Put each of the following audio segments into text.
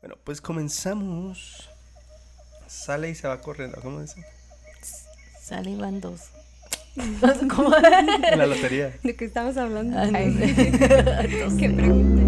Bueno, pues comenzamos. Sale y se va corriendo, ¿cómo dice? Sale y van dos. ¿Cómo? En la lotería. ¿De qué estamos hablando? Ah, no Ay. ¿Qué pregunta?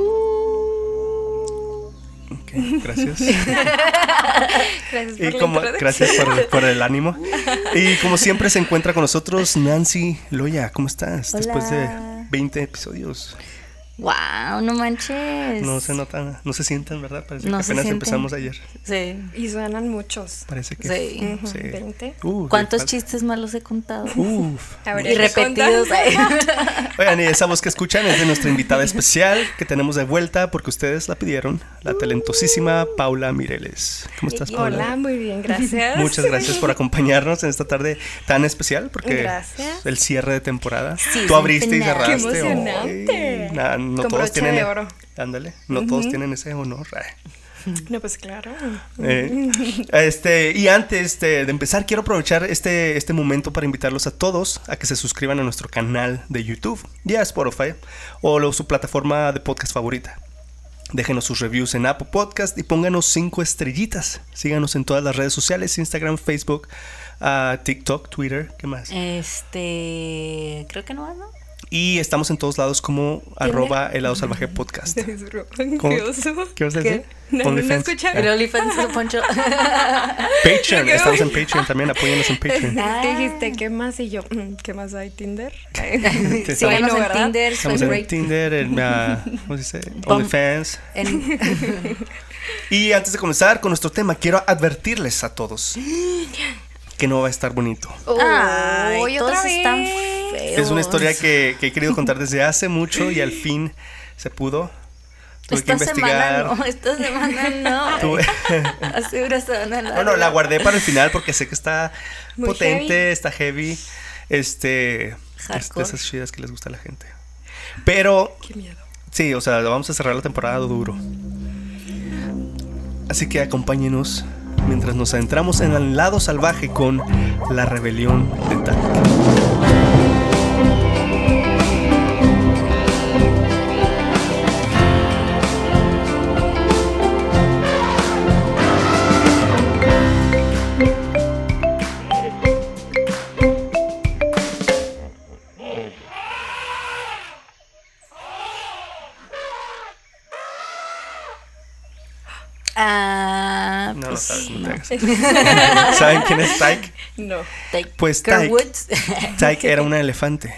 Ok, gracias. Gracias por Y como, gracias por el, por el ánimo. Y como siempre se encuentra con nosotros Nancy Loya. ¿Cómo estás? Después de Hola. 20 episodios. Wow, no manches. No se notan, no se sienten, ¿verdad? Parece No que apenas sienten. empezamos ayer. Sí. Y suenan muchos. Parece que. Sí. Ujú, Sí. 20. Uh, ¿Cuántos le falta- chistes malos he contado? Uf. Y repetidos. Oigan, y esa voz que escuchan es de nuestra invitada especial que tenemos de vuelta porque ustedes la pidieron, la talentosísima Paula Mireles. ¿Cómo estás, Paula? Hola, muy bien, gracias. Muchas gracias por acompañarnos en esta tarde tan especial porque Gracias. el cierre de temporada. Sí, Tú abriste y finale. Qué cerraste. emocionante. No Con todos broche tienen de oro. Ándale, no todos tienen ese honor. Ay. No, pues claro. Eh, este, y antes de, de empezar, quiero aprovechar este, este momento para invitarlos a todos a que se suscriban a nuestro canal de YouTube y a Spotify o lo- su plataforma de podcast favorita. Déjenos sus reviews en Apple Podcast y pónganos cinco estrellitas. Síganos en todas las redes sociales, Instagram, Facebook, ah, TikTok, Twitter, ¿qué más? Este. Creo que no, ¿no? Y estamos en todos lados como arroba helado salvaje podcast. ¿Cómo? Qué oso. ¿Qué vas a decir? No, no, no escucha. Ah. El OnlyFans de Poncho. Patreon, ¿Qué? estamos en Patreon también, apóyennos en Patreon. Es que dijiste, ¿qué más? Y yo, mm, ¿qué más hay? ¿Tinder? Sí, Síganos Bueno, en. Tinder, Estamos en Tinder, en ah, ¿cómo se dice? OnlyFans. en- Y antes de comenzar con nuestro tema, quiero advertirles a todos que no va a estar bonito. Ay, Uy, todos otra están vez. Es una historia que, que he querido contar desde hace mucho y al fin se pudo. Tuve Esta que semana investigar. no, esta semana no. Tuve- Hace una semana No, no, la guardé para el final porque sé que está Muy potente, heavy. está heavy. Este. Es de Hardcore. esas chidas que les gusta a la gente. Pero Qué miedo. Sí, o sea, vamos a cerrar la temporada duro. Así que acompáñenos mientras nos adentramos en el lado salvaje con la rebelión de Tark. ¿Saben quién es Tyke? No. Take Pues Tyke, Woods. Tyke era una elefante.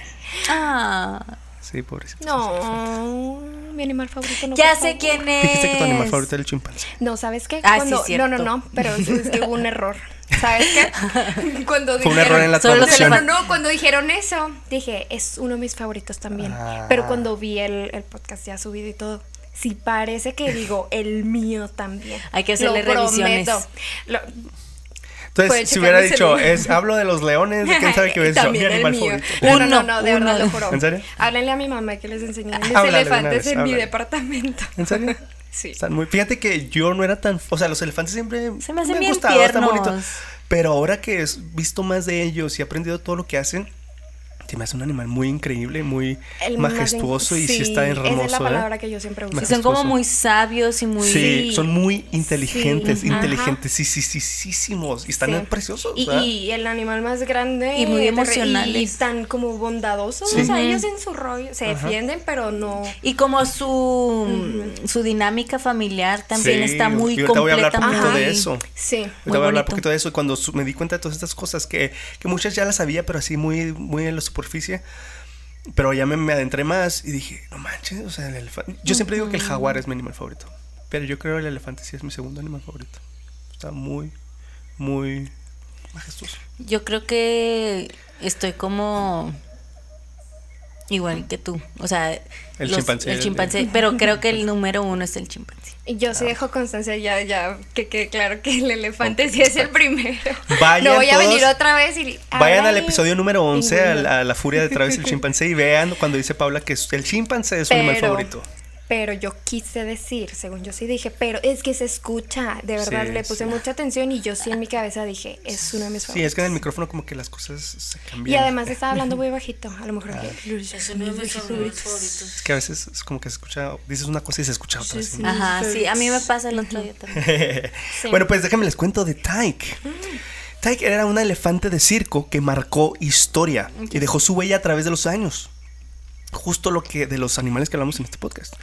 ah, Sí, pobrecito. No, mi animal favorito no. ya sé favor. quién es. Dijiste que tu animal favorito era el chimpancé. No, ¿sabes qué? Ah, sí, Cuando, cierto. No, no, no, pero es, es que hubo un error. ¿Sabes qué? Cuando Fue un dijeron, error en la traducción. No, no, no, cuando dijeron eso, dije, es uno de mis favoritos también. Ah. Pero cuando vi el, el podcast ya subido y todo, sí parece que digo, el mío también. Hay que hacerle Lo revisiones. Lo- Entonces, si hubiera dicho, celular. es, hablo de los leones, ¿quién sabe qué hubiera dicho? Mi También el animal mío. favorito. No, no, no, de verdad lo juro. ¿En serio? Háblenle a mi mamá que les enseñé mis Háblale elefantes vez, en mi departamento. ¿En serio? Sí. Están muy, fíjate que yo no era tan, o sea, los elefantes siempre Se me hacen han bien gustado, están bonitos. Pero ahora que he visto más de ellos y he aprendido todo lo que hacen, se me hace un animal muy increíble, muy El más majestuoso y sí, sí, está hermoso. Esa es la ¿eh? palabra que yo siempre uso. Sí, son como muy sabios y muy. Sí, son muy inteligentes, Sí, inteligentes, sí, sí, sí, sí, sí, y están Sí. preciosos. Y, y el animal más grande. Y muy emocionales. Y tan como bondadosos. Sí. O sea, ellos en su rollo se Ajá. defienden, pero no. Y como su, su dinámica familiar también Sí, está muy y ahorita voy a hablar completa. poquito de eso. Sí. Muy voy a hablar bonito. poquito de eso y cuando su- me di cuenta de todas estas cosas que, que muchas ya las sabía, pero así muy, muy en la superficie. Pero ya me, me adentré más y dije, no manches, o sea, el elefante. Yo siempre digo que el jaguar es mi animal favorito. Pero yo creo que el elefante sí es mi segundo animal favorito. Está muy, muy majestuoso. Yo creo que estoy como igual que tú. O sea, El los- chimpancé. El chimpancé. Pero creo que el número uno es el chimpancé. Y yo Ah. sí dejo constancia ya, ya, que quede claro que el elefante sí es el primero. Vayan no voy a venir otra vez y... Vayan al "Ay, episodio número 11, a pingüino". la, a la furia detrás del chimpancé, y vean cuando dice Paula que es- el chimpancé es su animal favorito. Pero yo quise decir, según yo sí dije, pero es que se escucha, de verdad, Sí, le puse sí. mucha atención y yo sí en mi cabeza dije, es uno de mis favoritos. Sí, es que en el micrófono como que las cosas se cambian. Y además estaba hablando muy bajito, a lo mejor. Ah. que- Es uno de mis favoritos. Es que a veces es como que se escucha, dices una cosa y se escucha otra. Sí. Ajá, sí, a mí me pasa el otro día también. Sí. Bueno, pues déjenme les cuento de Tyke. Tyke era una elefante de circo que marcó historia y dejó su huella a través de los años. Justo lo que de los animales que hablamos en este podcast.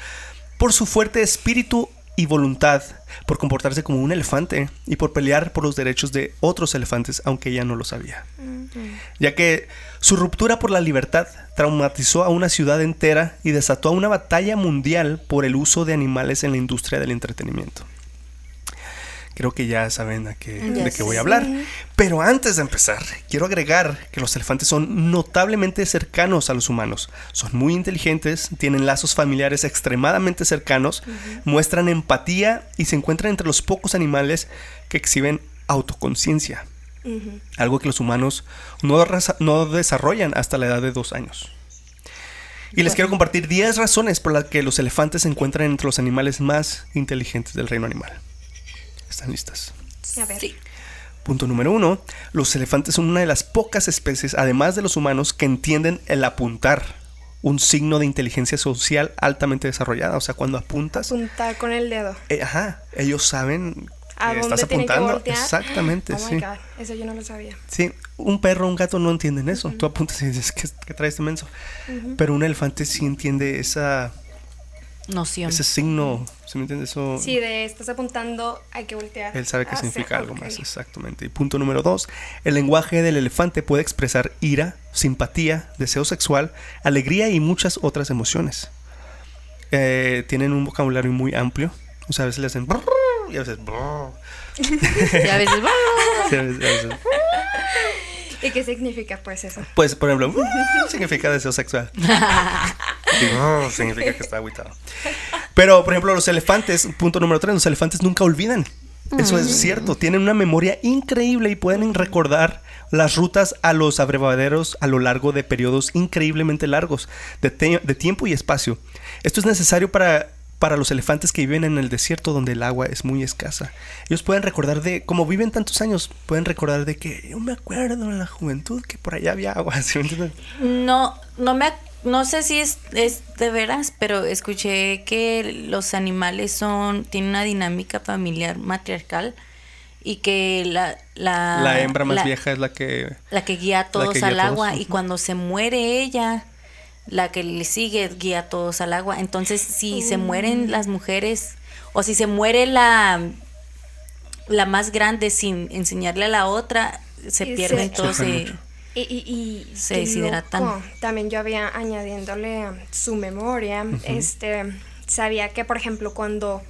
Por su fuerte espíritu y voluntad, por comportarse como un elefante y por pelear por los derechos de otros elefantes, aunque ella no lo sabía. Ya que su ruptura por la libertad traumatizó a una ciudad entera y desató una batalla mundial por el uso de animales en la industria del entretenimiento. Creo que ya saben a qué, de qué voy a hablar. Pero antes de empezar, quiero agregar que los elefantes son notablemente cercanos a los humanos. Son muy inteligentes, tienen lazos familiares extremadamente cercanos, muestran empatía y se encuentran entre los pocos animales que exhiben autoconciencia. Algo que los humanos no desarrollan hasta la edad de dos años. Y les quiero compartir 10 razones por las que los elefantes se encuentran entre los animales más inteligentes del reino animal. ¿Están listas? A ver. Sí. Punto número uno. Los elefantes son una de las pocas especies, además de los humanos, que entienden el apuntar. Un signo de inteligencia social altamente desarrollada. O sea, cuando apuntas, Apuntar con el dedo. eh, ajá, ellos saben ¿A que dónde estás que apuntando. Exactamente, Oh sí. my God, eso yo no lo sabía. Sí, un perro, un gato no entienden eso. Tú apuntas y dices, ¿qué, qué trae este menso? Pero un elefante sí entiende esa, Noción. ese signo. ¿Se me entiende eso? Si de estás apuntando, hay que voltear. Él sabe que hacia- significa algo más, exactamente. Y punto número dos, el lenguaje del elefante puede expresar ira, simpatía, deseo sexual, alegría y muchas otras emociones. Eh, tienen un vocabulario muy amplio. O sea, a veces le hacen... brrr Y a veces... brrr. Y a veces, Sí, a veces- a veces- ¿Y qué significa pues eso? Pues, por ejemplo, significa deseo sexual. "Uh", significa que está agüitado. Pero, por ejemplo, los elefantes, punto número tres, los elefantes nunca olvidan. Eso es cierto, tienen una memoria increíble y pueden recordar las rutas a los abrevaderos a lo largo de periodos increíblemente largos de, de tiempo y espacio. Esto es necesario para, para los elefantes que viven en el desierto donde el agua es muy escasa. Ellos pueden recordar de, como viven tantos años, pueden recordar de que yo me acuerdo en la juventud que por allá había agua. No, no me, ac- no sé si es, es de veras, pero escuché que los animales son, tienen una dinámica familiar matriarcal y que la, la, la hembra más la- vieja es la que... la que guía a todos guía al todos, agua y cuando se muere ella, la que le sigue guía a todos al agua. Entonces, si se mueren las mujeres o si se muere la la más grande sin enseñarle a la otra, se Y pierden todos. Y, y, y Se deshidratan. loco. También yo había añadiéndole su memoria, este, sabía que por ejemplo cuando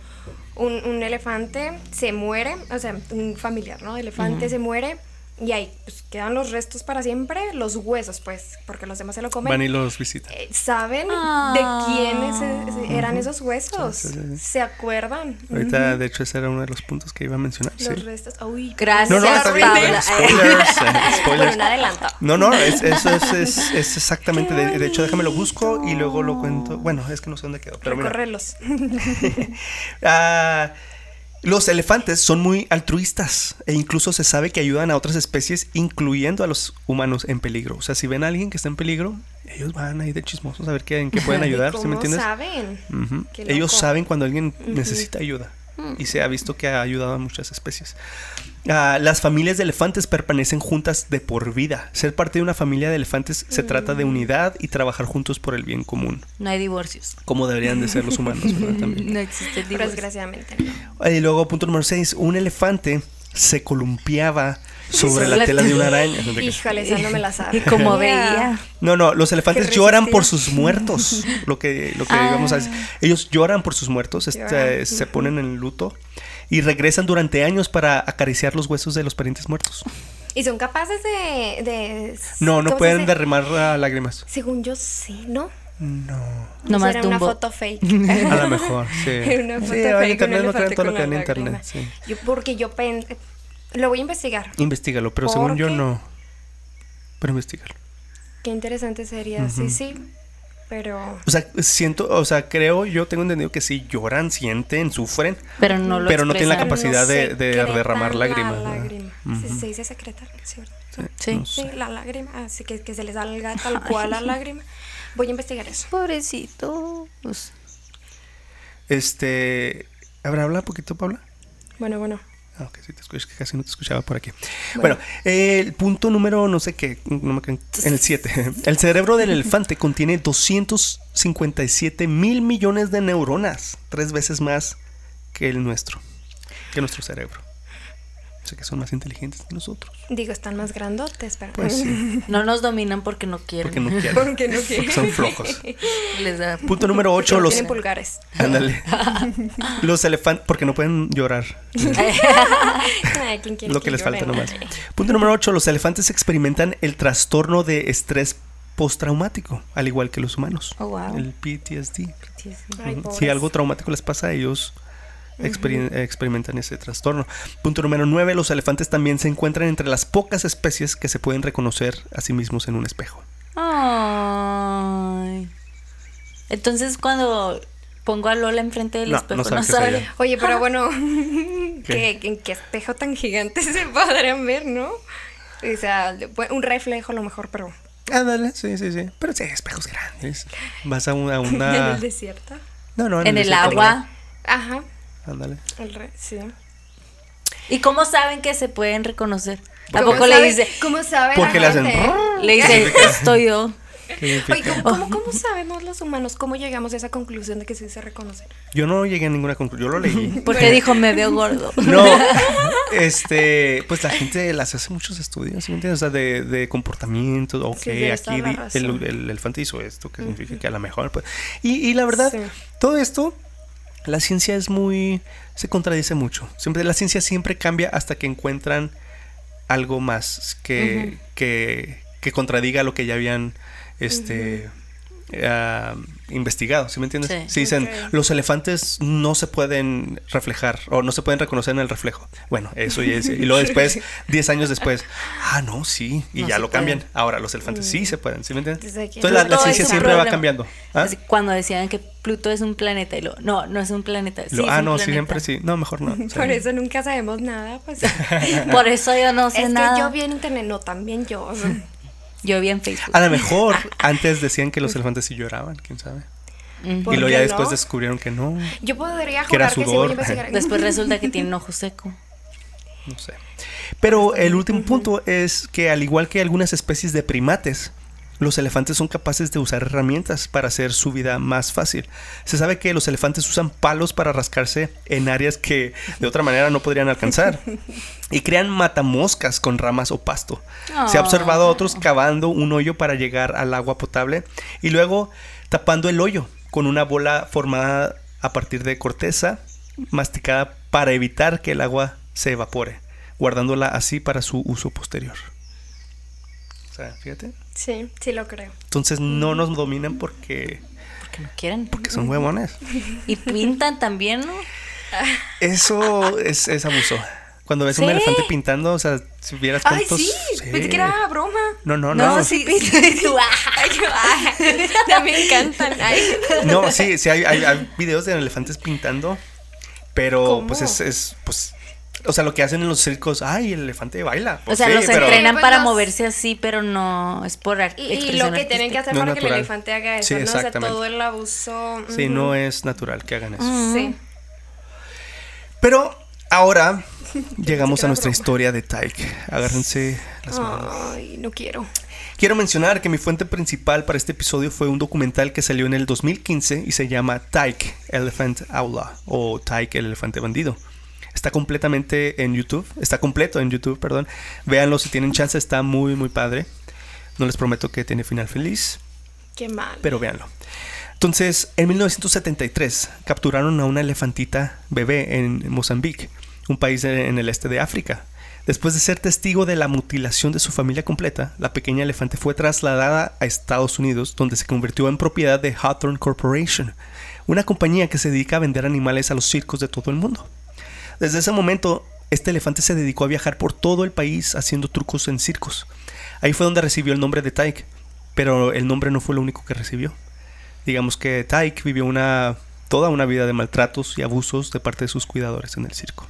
un, un elefante se muere, o sea, un familiar, ¿no? Elefante se muere y ahí pues, quedan los restos para siempre, los huesos, pues, porque los demás se lo comen. Van y los visitan. Eh, ¿Saben Ah. de quiénes eran esos huesos? Sí, sí, sí. ¿Se acuerdan? Ahorita, de hecho, ese era uno de los puntos que iba a mencionar. sí. Los restos. Uy, Gracias, No, no, está bien. Paula. Spoilers, eh, spoilers. No, no, es, eso es, es, es exactamente. De, de hecho, déjame lo busco y luego lo cuento. Bueno, es que no sé dónde quedó, pero mira. Recorrerlos. Ah, los elefantes son muy altruistas e incluso se sabe que ayudan a otras especies, incluyendo a los humanos en peligro. O sea, si ven a alguien que está en peligro, ellos van ahí de chismosos a ver qué, en qué pueden ayudar, ¿sí me ¿Cómo entiendes? saben? Ellos saben cuando alguien necesita ayuda y se ha visto que ha ayudado a muchas especies. Ah, las familias de elefantes permanecen juntas de por vida. Ser parte de una familia de elefantes se trata de unidad y trabajar juntos por el bien común, No hay divorcios. como deberían de ser los humanos. ¿verdad? También. No existe divorcio. desgraciadamente no. Y luego, punto número 6, un elefante se columpiaba sobre la La- tela de una araña. Híjole, esa no me la sabe. Y como veía. No, no, los elefantes lloran por sus muertos. Lo que, lo que Ah. decir. Ellos lloran por sus muertos, este, se ponen en luto y regresan durante años para acariciar los huesos de los parientes muertos. Y son capaces de... de No, no ¿cómo se pueden derramar ah, lágrimas. Según yo sí, ¿no? No. Nomás Era una Dumbo. foto fake. A lo mejor, sí. Era una foto sí, en fake, internet no crean elefante todo lo que en internet. Sí. Yo, porque yo pen... Lo voy a investigar. Investígalo, pero según ¿Por yo no. Pero investigalo. Qué interesante sería. Sí, sí. Pero... O sea, siento, o sea, creo, yo tengo entendido que sí lloran, sienten, sufren, Pero no lo Pero no tiene la capacidad de- derramar la lágrimas. Ujú. Se, se dice secretar, ¿sí? Sí, Sí. no Sí, sé. la lágrima. Así que, que se les salga tal cual la lágrima. Voy a investigar eso. Pobrecito. Pues, Este, a ver, habla un poquito, Paula. Bueno, bueno. Ah, ok, sí te escucho, que casi no te escuchaba por aquí. Bueno, eh, el punto número, no sé qué, no me en el 7. El cerebro del elefante contiene 257 mil millones de neuronas, tres veces más que el nuestro, que nuestro cerebro. Que son más inteligentes que nosotros. Digo, están más grandotes, pero... Pues sí, no nos dominan porque no quieren. porque no quieren. Porque no quieren. Porque son flojos. Les da. Punto número Porque 8, no los... tienen pulgares. Ándale. Los elefantes, porque no pueden llorar. Ay, ¿quién quiere lo que les falta nomás. Punto número 8. Los elefantes experimentan el trastorno de estrés postraumático, al igual que los humanos. Oh, wow. El PTSD. Ay, pobres. Si algo traumático les pasa a ellos, experi- experimentan ese trastorno. Punto número 9. Los elefantes también se encuentran entre las pocas especies que se pueden reconocer a sí mismos en un espejo. Ay. Entonces cuando pongo a Lola enfrente del No, espejo, no no sabe. Oye, pero bueno, ¿Qué? ¿qué, en qué espejo tan gigante se podrán ver, no? O sea, un reflejo a lo mejor, pero Ándale, sí, sí, sí. Pero sí, espejos grandes. Vas a una. en una... el desierto. No, no, En el agua. Ajá. Ándale. el re, sí. ¿Y cómo saben que se pueden reconocer? ¿Cómo Tampoco le dice, ¿Cómo sabe Porque la le hacen. gente? le dice, estoy yo. ¿Qué Oye? ¿cómo, cómo, cómo sabemos los humanos? ¿Cómo llegamos a esa conclusión de que sí se reconocen? Yo no llegué a ninguna conclusión. Yo lo leí. Porque dijo, me veo gordo. No, este, pues la gente las hace muchos estudios, ¿sí me entiendes? O sea, de, de comportamiento, ok, Sí, aquí el, razón. el elefante hizo esto, que significa que a lo mejor, pues, y, y la verdad, Sí. todo esto, la ciencia es muy, se contradice mucho, siempre, la ciencia siempre cambia hasta que encuentran algo más que, que, que contradiga lo que ya habían, este... ah, investigado, ¿sí me entiendes? Sí. Si dicen, los elefantes no se pueden reflejar o no se pueden reconocer en el reflejo. Bueno, eso ya es. Y luego después, 10 años después, ah, no, sí, y No ya lo cambian. pueden. Ahora los elefantes sí se pueden, ¿sí me entiendes? Entonces la, la ciencia es siempre va cambiando. ¿Ah? Así, cuando decían que Pluto es un planeta y lo, no, no es un planeta. Sí, Lo- es ah, un no, planeta. siempre sí. No, mejor no. sí. Por eso nunca sabemos nada, pues. Por eso yo no sé es nada. que yo vi en internet, no, también yo. Yo vi en Facebook. A lo mejor antes decían que los elefantes sí lloraban, quién sabe. Ujú. ¿Por Y luego ya no? después descubrieron que no, Yo podría Que jurar que sí voy sudor. a. Después resulta que tiene un ojo seco. no sé. Pero el último punto es que al igual que algunas especies de primates, los elefantes son capaces de usar herramientas para hacer su vida más fácil. Se sabe que los elefantes usan palos para rascarse en áreas que de otra manera no podrían alcanzar. Y crean matamoscas con ramas o pasto. Se ha observado a otros cavando un hoyo para llegar al agua potable y luego tapando el hoyo con una bola formada a partir de corteza masticada para evitar que el agua se evapore, guardándola así para su uso posterior. O sea, fíjate. Sí, sí lo creo. Entonces no nos dominan porque, Porque no quieren. porque son huevones. Y pintan también, ¿no? Eso es, es abuso. Cuando ves un ¿Sí? elefante pintando, o sea, si vieras Ay, cuántos... sí, pensé que era broma. No, no, no. No, sí tú, ah. Ay, yo, ay, ya me encantan. Ay. No, sí, sí, hay, hay, hay videos de elefantes pintando, pero ¿Cómo? pues es, es, pues, o sea, lo que hacen en los circos, ay, el elefante baila. O Pues sea, sí, los pero- entrenan Pues para los- moverse así, pero no es por Y, y lo que tienen que hacer No para que el elefante haga eso, Sí, ¿no? O sea, todo el abuso. Sí, no es natural que hagan eso. Sí. Pero ahora llegamos a nuestra broma. historia de Tyke. Agárrense las manos. Ay, no quiero. Quiero mencionar que mi fuente principal para este episodio fue un documental que salió en el 2015 y se llama Tyke Elephant Outlaw o Tyke el elefante bandido. Está completamente en YouTube, está completo en YouTube, perdón. Véanlo si tienen chance, está muy muy padre. No les prometo que tiene final feliz, Qué mal. pero véanlo. Entonces, en 1973 capturaron a una elefantita bebé en Mozambique, un país en en el este de África. Después de ser testigo de la mutilación de su familia completa, la pequeña elefante fue trasladada a Estados Unidos, donde se convirtió en propiedad de Hawthorne Corporation, una compañía que se dedica a vender animales a los circos de todo el mundo. Desde ese momento, este elefante se dedicó a viajar por todo el país haciendo trucos en circos. Ahí fue donde recibió el nombre de Tyke, pero el nombre no fue lo único que recibió. Digamos que Tyke vivió una, toda una vida de maltratos y abusos de parte de sus cuidadores en el circo.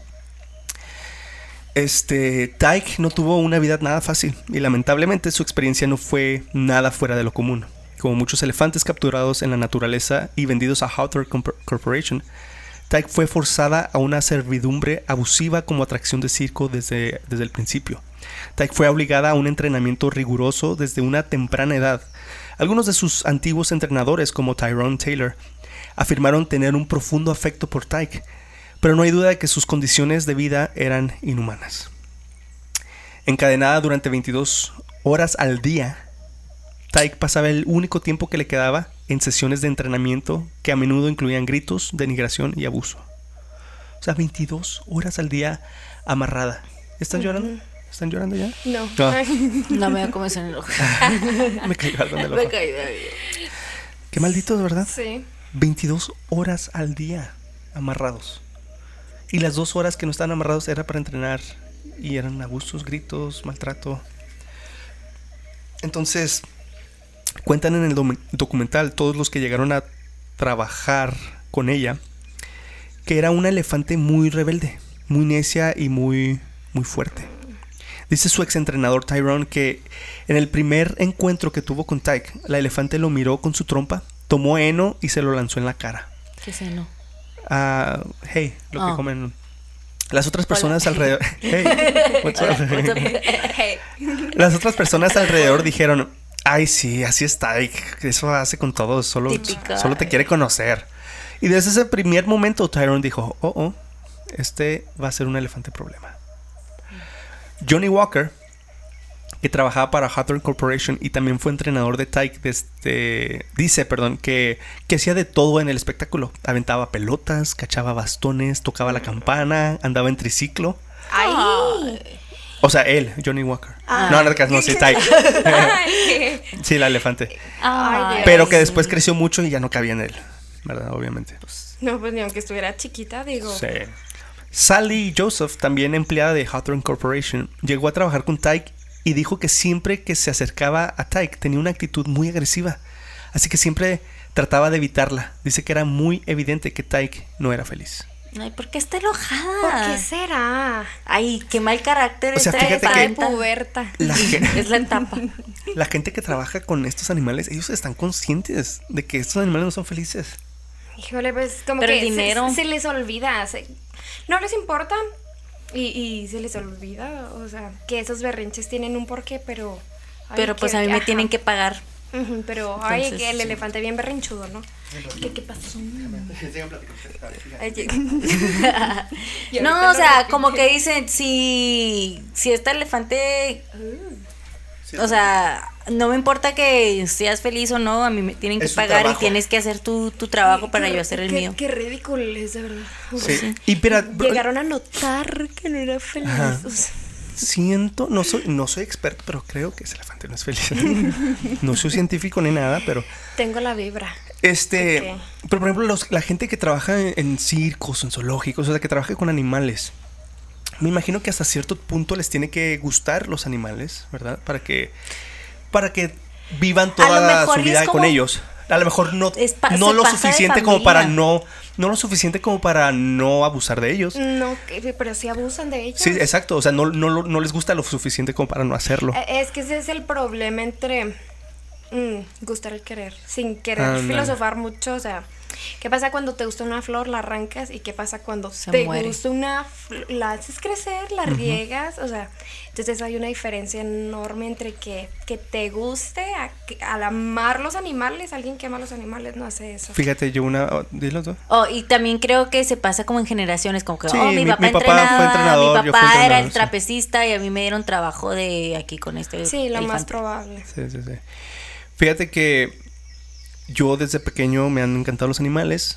Este, Tyke no tuvo una vida nada fácil y lamentablemente su experiencia no fue nada fuera de lo común. Como muchos elefantes capturados en la naturaleza y vendidos a Hawthorne Corporation, Tyke fue forzada a una servidumbre abusiva como atracción de circo desde, desde el principio. Tyke fue obligada a un entrenamiento riguroso desde una temprana edad. Algunos de sus antiguos entrenadores, como Tyrone Taylor, afirmaron tener un profundo afecto por Tyke, pero no hay duda de que sus condiciones de vida eran inhumanas. Encadenada durante 22 horas al día, Tyke pasaba el único tiempo que le quedaba en sesiones de entrenamiento que a menudo incluían gritos, denigración y abuso. O sea, 22 horas al día amarrada. ¿Están llorando? ¿Están llorando ya? No. No, me voy a comenzar en el ojo. me cayó algo en el ojo. Me caí Qué malditos, ¿verdad? Sí. 22 horas al día amarrados. Y las dos horas que no estaban amarrados era para entrenar. Y eran abusos, gritos, maltrato. Entonces, cuentan en el documental todos los que llegaron a trabajar con ella que era una elefante muy rebelde, muy necia y muy muy fuerte. Dice su ex entrenador Tyrone que en el primer encuentro que tuvo con Tyke, la elefante lo miró con su trompa, tomó heno y se lo lanzó en la cara. ¿Qué es heno? Ah, hey, lo que Oh. comen. Las otras personas alrededor. Hey, what's up? Hey. Las otras personas alrededor dijeron, ay sí, así está, y eso hace con todos, solo, solo te quiere conocer. Y desde ese primer momento Tyrone dijo, oh, oh, este va a ser un elefante problema. Johnny Walker, que trabajaba para Hawthorne Corporation y también fue entrenador de Tyke, desde, dice, perdón, que, que hacía de todo en el espectáculo. Aventaba pelotas, cachaba bastones, tocaba la campana, andaba en triciclo. Ay. O sea, él, Johnny Walker. No, no, no, sí, Tyke. Sí, la elefante. Ay. Pero que después creció mucho y ya no cabía en él. ¿Verdad? Obviamente. No, pues ni aunque estuviera chiquita, digo. Sí. Sally Joseph, también empleada de Hawthorne Corporation, llegó a trabajar con Tyke y dijo que siempre que se acercaba a Tyke tenía una actitud muy agresiva. Así que siempre trataba de evitarla. Dice que era muy evidente que Tyke no era feliz. Ay, ¿por qué está enojada? ¿Por qué será? Ay, qué mal carácter O sea, esta fíjate elefanta. puberta. La, Es la etapa. la gente que trabaja con estos animales, ellos están conscientes de que estos animales no son felices. Híjole, pues como Pero que el dinero. Se, les olvida. se- no les importa. Y, y se les olvida. O sea, que esos berrinches tienen un porqué, pero. ay, Pero pues que- a mí me tienen que pagar. Pero, ay, que el sí. elefante bien berrinchudo, ¿no? ¿Qué, qué pasó? No, o sea, como que dicen, si, si este elefante, o sea, no me importa que seas feliz o no, a mí me tienen que Es pagar y tienes que hacer tu, tu trabajo para Qué- yo hacer el qué- mío. Qué ridículo es, de verdad. Sí. Y mira, Llegaron a notar que no era feliz. Ajá. o sea, siento, no soy, no soy experto, pero creo que ese elefante no es feliz. no soy científico ni nada, pero tengo la vibra. este, pero por ejemplo, los- la gente que trabaja en, en circos, en zoológicos, o sea, que trabaja con animales, me imagino que hasta cierto punto les tiene que gustar los animales, ¿verdad? Para que, para que vivan toda su vida con ellos. A lo mejor no, Es no lo suficiente como para no, no lo suficiente como para no abusar de ellos. No, pero sí abusan de ellos. Sí, exacto. O sea, no, no, no les gusta lo suficiente como para no hacerlo. Eh, Es que ese es el problema entre mm, gustar el querer, sin querer filosofar mucho. O sea, ¿qué pasa cuando te gusta una flor, la arrancas? ¿Y qué pasa cuando Se te muere. gusta una la haces crecer, la riegas? O sea, entonces hay una diferencia enorme entre que, que te guste, a que- al amar los animales, alguien que ama los animales no hace eso. Fíjate, yo una. oh, dilo tú. Oh, y también creo que se pasa como en generaciones, como que, Sí, oh, mi, mi- papá mi papá fue entrenaba, entrenador, mi yo papá fui era el sí. trapecista y a mí me dieron trabajo de aquí con este Sí, lo más elefante. probable. Sí, sí, sí. Fíjate que yo desde pequeño me han encantado los animales.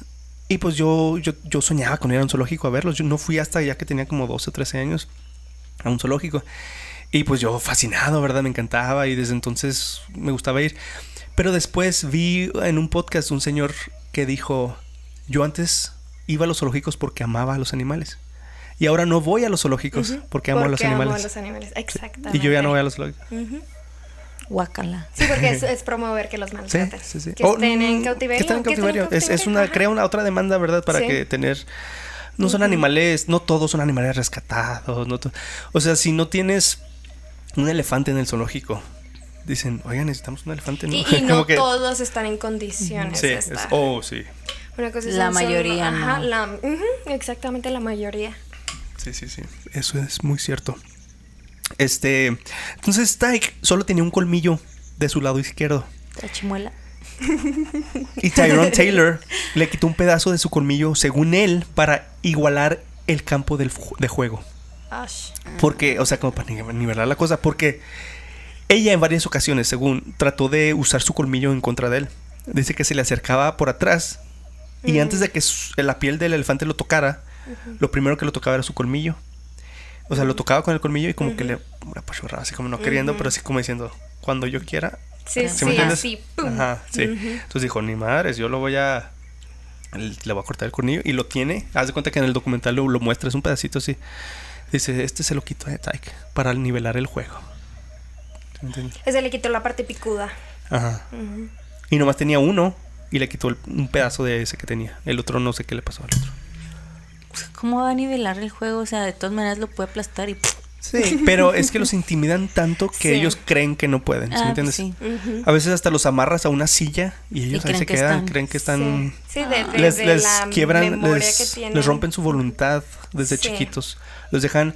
Y pues yo, yo, yo soñaba con ir a un zoológico a verlos. Yo no fui hasta ya que tenía como 12 o 13 años. a un zoológico. Y pues yo fascinado, ¿verdad? Me encantaba y desde entonces me gustaba ir. Pero después vi en un podcast un señor que dijo, yo antes iba a los zoológicos porque amaba a los animales. Y ahora no voy a los zoológicos porque amo a los animales. Amo a los animales, exactamente. Y yo ya no voy a los zoológicos. Guácala. Sí, porque es, es promover que los maltraten. sí, sí. Que estén en mm, cautiverio. Que estén en cautiverio. Es, es una, ajá. crea una otra demanda, ¿verdad? Para Sí. que tener. No son animales, no todos son animales rescatados. No o sea, si no tienes un elefante en el zoológico, dicen, oigan, necesitamos un elefante. ¿no? Y, y no que- todos están en condiciones Sí, de es- oh, sí. Una cosa La son- son- mayoría ajá, no. la- exactamente la mayoría. Sí, sí, sí. Eso es muy cierto. Este. Entonces, Tyke solo tenía un colmillo de su lado izquierdo. La chimuela. Y Tyrone Taylor le quitó un pedazo de su colmillo, según él, para igualar el campo del de juego. Porque, o sea, como para ni- nivelar la cosa, porque ella en varias ocasiones, según, trató de usar su colmillo en contra de él. Dice que se le acercaba por atrás y antes de que la piel del elefante lo tocara, lo primero que lo tocaba era su colmillo. O sea, lo tocaba con el colmillo y como que le apachurraba, así como no queriendo, pero así como diciendo, cuando yo quiera. Sí, ¿Sí sí, me entiendes? así, pum. Ajá, sí. Entonces dijo, ni madres, yo lo voy a... Le voy a cortar el colmillo y lo tiene. Haz de cuenta que en el documental lo, lo muestra, es un pedacito así. Dice, este se lo quito a Tyke para nivelar el juego. Ese le quitó la parte picuda. Ajá. Y nomás tenía uno y le quitó el- un pedazo de ese que tenía. El otro no sé qué le pasó al otro. ¿Cómo va a nivelar el juego? O sea, de todas maneras lo puede aplastar y. Sí, pero es que los intimidan tanto que Sí. ellos creen que no pueden. ¿sí Ah, me entiendes? pues sí. A veces hasta los amarras a una silla y ellos Y ahí se que quedan, están- creen que están... Sí, sí, de, de- les, de les la quiebran, memoria les, que tienen. les rompen su voluntad desde Sí. chiquitos. Los dejan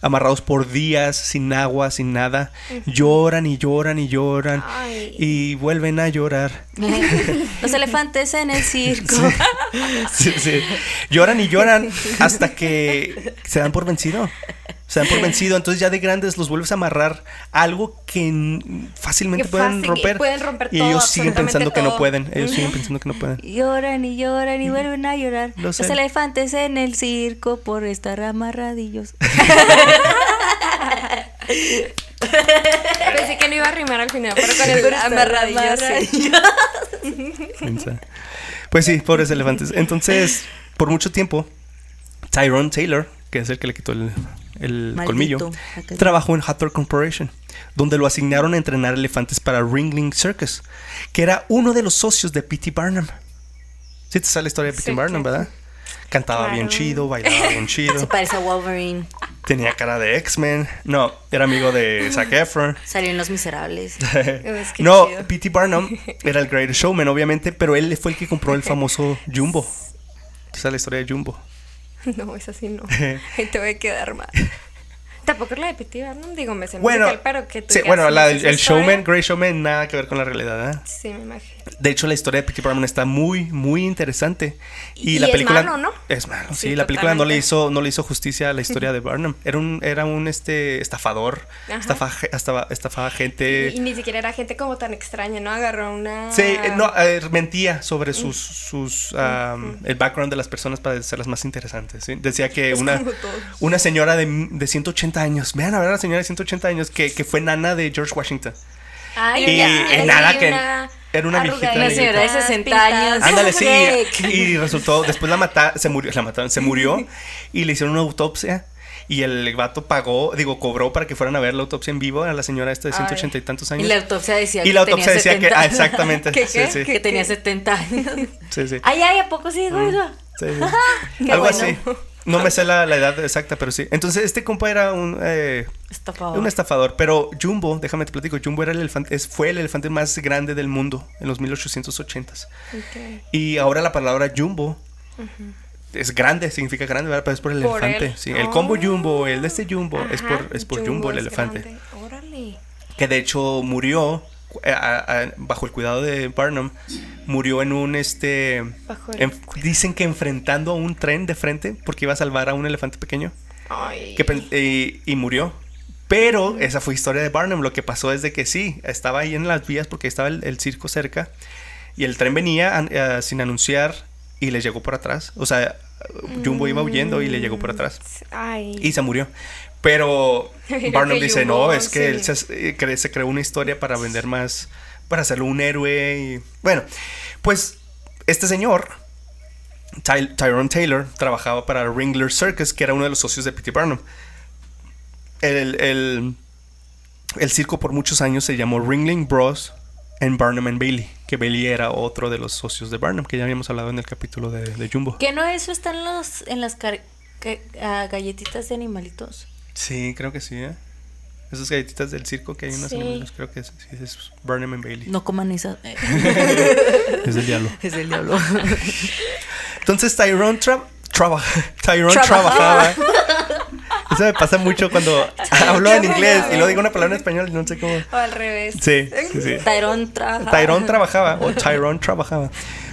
amarrados por días, sin agua, sin nada. Lloran y lloran y lloran. Ay. Y vuelven a llorar. Los elefantes en el circo. Sí, sí. Lloran y lloran hasta que se dan por vencido. Se dan por vencido. Entonces ya de grandes los vuelves a amarrar a algo que fácilmente Que pueden fácil- romper. pueden romper y todo, ellos siguen pensando que no pueden. Ellos siguen pensando que no pueden. Lloran y lloran y vuelven a llorar. Lo Los sé. elefantes en el circo por estar amarradillos. Pensé que no iba a rimar al final, pero con el amarradillo sí. Mensa. Pues sí, pobres elefantes. Entonces, por mucho tiempo, Tyrone Taylor, que es el que le quitó el, el Maldito. colmillo, trabajó en Hathor Corporation, donde lo asignaron a entrenar elefantes para Ringling Circus, que era uno de los socios de P.T. Barnum. Sí te sale la historia de P.T. Sí, Barnum, claro. ¿verdad? Cantaba bien chido, bailaba bien Se chido, parece a Wolverine. tenía cara de X-Men. No, era amigo de Zac Efron. Salió en Los Miserables. Es que no. P.T. Barnum era el Greatest Showman, obviamente, pero él fue el que compró el famoso Jumbo. Esa es la historia de Jumbo. No, es así no. Ahí te voy a quedar mal. Tampoco es la de P.T. Barnum, digo, me Bueno, musical, pero que tú sí, bueno, la ¿no el historia? Showman, Great Showman, nada que ver con la realidad. ¿eh? Sí, me imagino. De hecho, la historia de P.T. Barnum está muy, muy interesante. Y, Y la es película malo, ¿no? es malo. Sí, Sí, la película no le hizo, no le hizo justicia a la historia de Barnum. Era un, era un este estafador, estafa, estaba, estafaba gente. Y, y ni siquiera era gente como tan extraña, ¿no? Agarró una... Sí, no, mentía sobre sus, sus um, el background de las personas para hacerlas más interesantes. ¿sí? Decía que Es una, una señora de, de 180 años, vean a ver a la señora de 180 años que, que fue nana de George Washington. Ay, Y ya, en sí, nada que- una era una viejita Una señora de 60 pintada. años. Ándale, sí. Y resultó, después la mataron, se murió, la mataron, se murió y le hicieron una autopsia. Y el vato pagó, digo, cobró para que fueran a ver la autopsia en vivo a la señora esta de Ay. 180 y tantos Y años. la autopsia decía Y que la tenía autopsia decía que, 70. ah, exactamente. ¿Qué, sí, qué? sí, que tenía 70 años. sí, sí. Ay, ay, ¿a poco sí digo eso? Sí, sí. Algo bueno. así. No me sé la, la edad exacta, pero sí. Entonces, este compa era un, eh, Estafador. un estafador. Pero Jumbo, déjame te platico, Jumbo era el elefante, fue el elefante más grande del mundo en los 1880s. Ok. Y ahora la palabra Jumbo es grande, significa grande, ¿verdad? Pero es por el Por elefante. él. Sí, el combo Oh. Jumbo, el de este Jumbo, es por, es por Jumbo, el elefante. grande. Órale. Que de hecho murió a- a- bajo el cuidado de Barnum. Murió en un este. En- dicen que enfrentando a un tren de frente porque iba a salvar a un elefante pequeño. Ay. que y, y murió. Pero esa fue historia de Barnum. Lo que pasó es de que sí, estaba ahí en las vías porque estaba el, el circo cerca. Y el tren venía eh, sin anunciar y le llegó por atrás. O sea, Jumbo iba huyendo y le llegó por atrás. Ay. Y se murió. Pero Barnum dice, no, es que él se, eh, se creó una historia para vender más, para hacerlo un héroe. Y, bueno, pues este señor, Ty- Tyrone Taylor, trabajaba para Ringler Circus, que era uno de los socios de P.T. Barnum. El, el- el circo por muchos años se llamó Ringling Bros. en Barnum and Bailey, que Bailey era otro de los socios de Barnum, que ya habíamos hablado en el capítulo de, de Jumbo. ¿Que no eso está en, los, en las car- que- ah, galletitas de animalitos? Sí, creo que sí, ¿eh? Esas galletitas del circo que hay unas Sí. animales, creo que es, es and Bailey. No coman esas. eh. Es del diablo. es el diablo. Entonces Tyrone, tra- traba- Tyrone Trabajaba. trabajaba. Eso me pasa mucho cuando hablo en inglés y luego digo una palabra en español y no sé cómo. O al revés. Sí, sí, sí. Tyrone trabaja. Tyrone trabajaba, o Tyrone trabajaba,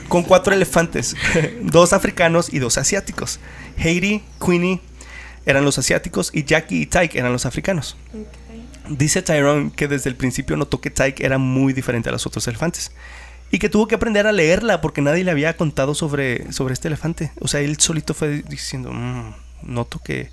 con cuatro elefantes, dos africanos y dos asiáticos. Haiti, Queenie eran los asiáticos y Jackie y Tyke eran los africanos. Dice Tyrone que desde el principio notó que Tyke era muy diferente a los otros elefantes. Y que tuvo que aprender a leerla porque nadie le había contado sobre, sobre este elefante. O sea, él solito fue diciendo, "Mm, noto que,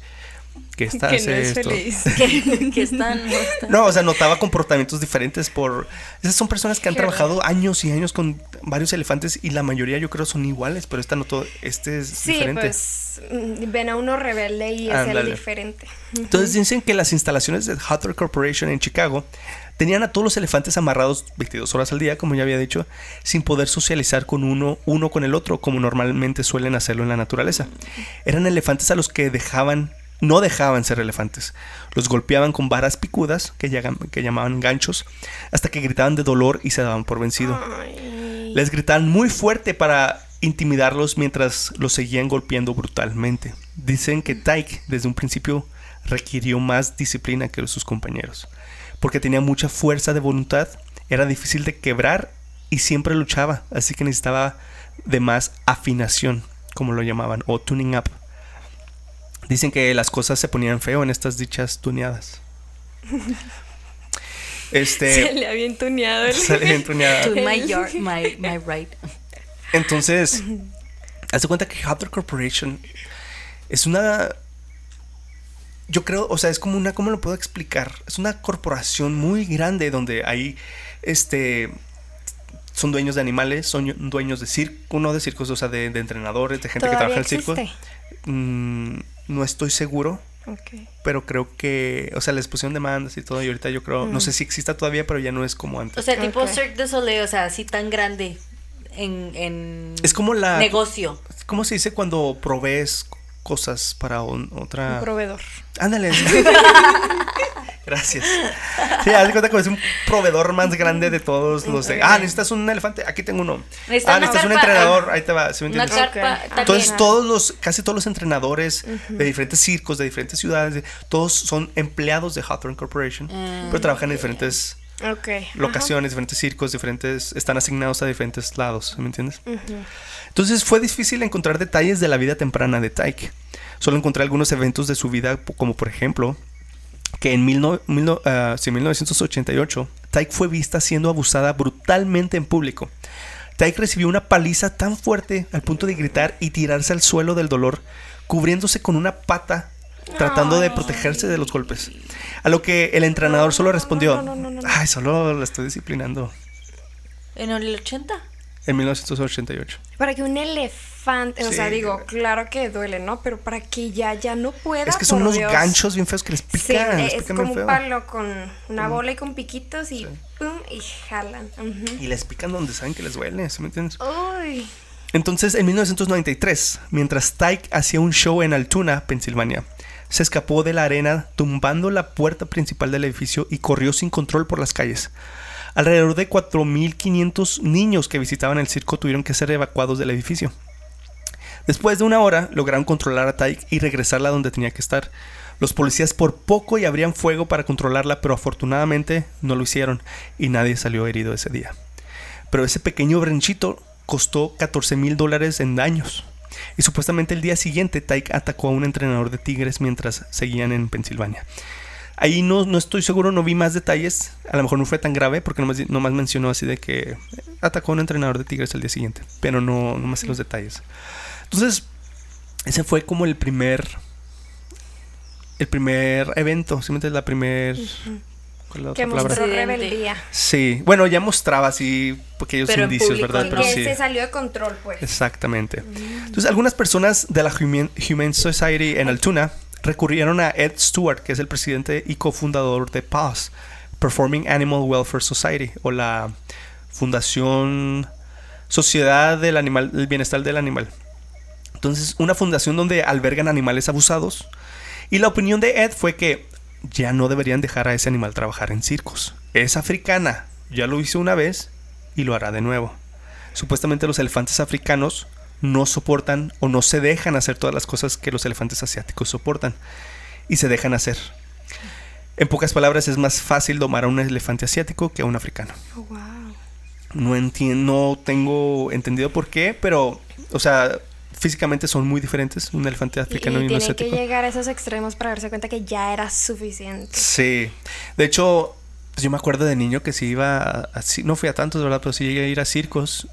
que no es esto". feliz. que, que están, no están. No, o sea, notaba comportamientos diferentes por... Esas son personas que han Qué trabajado años y años con varios elefantes y la mayoría yo creo son iguales, pero esta notó, este es Sí, diferente. pues mm, ven a uno rebelde y es el diferente. Entonces dicen que las instalaciones de Hutter Corporation en Chicago tenían a todos los elefantes amarrados 22 horas al día, como ya había dicho, sin poder socializar con uno, uno con el otro, como normalmente suelen hacerlo en la naturaleza. Eran elefantes a los que dejaban, no dejaban ser elefantes. Los golpeaban con varas picudas, que, llamaban ganchos, hasta que gritaban de dolor y se daban por vencido. Ay, Les gritaban muy fuerte para intimidarlos mientras los seguían golpeando brutalmente. Dicen que Tyke desde un principio requirió más disciplina que sus compañeros, porque tenía mucha fuerza de voluntad, era difícil de quebrar y siempre luchaba, así que necesitaba de más afinación, como lo llamaban, o tuning up. Dicen que las cosas se ponían feo en estas dichas tuneadas. Este, se le había tuneado el... sale bien tuneada. To my yard, my, my right. Entonces, hazte cuenta que Hutter Corporation es una. Yo creo, o sea, es como una, ¿cómo lo puedo explicar? Es una corporación muy grande donde hay, este, son dueños de animales, son dueños de circo, no de circos, o sea, de, de entrenadores, de gente que trabaja ¿Todavía en el circo. Mm, no estoy seguro, Ok. pero creo que, o sea, les pusieron demandas y todo, y ahorita yo creo, no sé si exista todavía, pero ya no es como antes. O sea, tipo Ok. Cirque du Soleil, o sea, así tan grande en, en es como la... negocio. ¿Cómo se dice cuando provees cosas para un- Un otra... proveedor. Ándale. Gracias. Sí, haz de cuenta que es un proveedor más grande de todos los de. Ah, necesitas un elefante. Aquí tengo uno. Necesitas Ah, una necesitas un entrenador. Ahí te va. ¿sí me Una entiendes? carpa. Entonces todos los, casi todos los entrenadores de diferentes circos, de diferentes ciudades, de- todos son empleados de Hawthorne Corporation, pero trabajan en diferentes Ok. locaciones, diferentes circos, diferentes, están asignados a diferentes lados, ¿me entiendes? Entonces fue difícil encontrar detalles de la vida temprana de Tyke. Solo encontré algunos eventos de su vida, como por ejemplo, que en mil no- mil no- ah, sí, 1988, Tyke fue vista siendo abusada brutalmente en público. Tyke recibió una paliza tan fuerte al punto de gritar y tirarse al suelo del dolor, cubriéndose con una pata, tratando de protegerse de los golpes. A lo que el entrenador solo respondió, no, no, no, no, no. ay, solo la estoy disciplinando. En el 80. En 1988. Para que un elefante, o Sí. sea, digo, claro que duele, ¿no? Pero para que ya, ya no pueda. Es que son unos Dios. ganchos bien feos que les Sí, pican. les es pican como un palo con una bola y con piquitos y pum, y jalan. Y les pican donde saben que les duele, ¿sí me entiendes? Uy. Entonces, en 1993, mientras Tyke hacía un show en Altoona, Pensilvania, se escapó de la arena tumbando la puerta principal del edificio y corrió sin control por las calles. Alrededor de 4.500 niños que visitaban el circo tuvieron que ser evacuados del edificio. Después de una hora, lograron controlar a Tyke y regresarla donde tenía que estar. Los policías por poco y abrían fuego para controlarla, pero afortunadamente no lo hicieron y nadie salió herido ese día. Pero ese pequeño brenchito costó 14 mil dólares en daños. Y supuestamente el día siguiente Tyke atacó a un entrenador de tigres mientras seguían en Pensilvania. Ahí no, no estoy seguro, no vi más detalles. A lo mejor no fue tan grave porque nomás, nomás mencionó así de que atacó a un entrenador de tigres el día siguiente. Pero no, no más sé los detalles. Entonces, ese fue como el primer el primer evento, simplemente la primer... ¿cuál es la Que otra palabra? mostró rebeldía. Sí, bueno, ya mostraba así pequeños Pero indicios, público ¿verdad? Pero que sí. se salió de control, pues. Exactamente. Entonces, algunas personas de la Human, Humane Society en Altoona recurrieron a Ed Stewart, que es el presidente y cofundador de PAWS, Performing Animal Welfare Society, o la Fundación Sociedad del Animal, del Bienestar del Animal. Entonces, una fundación donde albergan animales abusados. Y la opinión de Ed fue que ya no deberían dejar a ese animal trabajar en circos. Es africana, ya lo hizo una vez y lo hará de nuevo. Supuestamente los elefantes africanos no soportan o no se dejan hacer todas las cosas que los elefantes asiáticos soportan y se dejan hacer. En pocas palabras, es más fácil domar a un elefante asiático que a un africano. Oh, wow. No entiendo, no tengo entendido por qué, pero, o sea, físicamente son muy diferentes un elefante Y, africano y, y un tiene que asiático. llegar a esos extremos para darse cuenta que ya era suficiente. Sí. De hecho, pues yo me acuerdo de niño que si iba a, no fui a tantos, ¿verdad? Pero sí llegué a ir a circos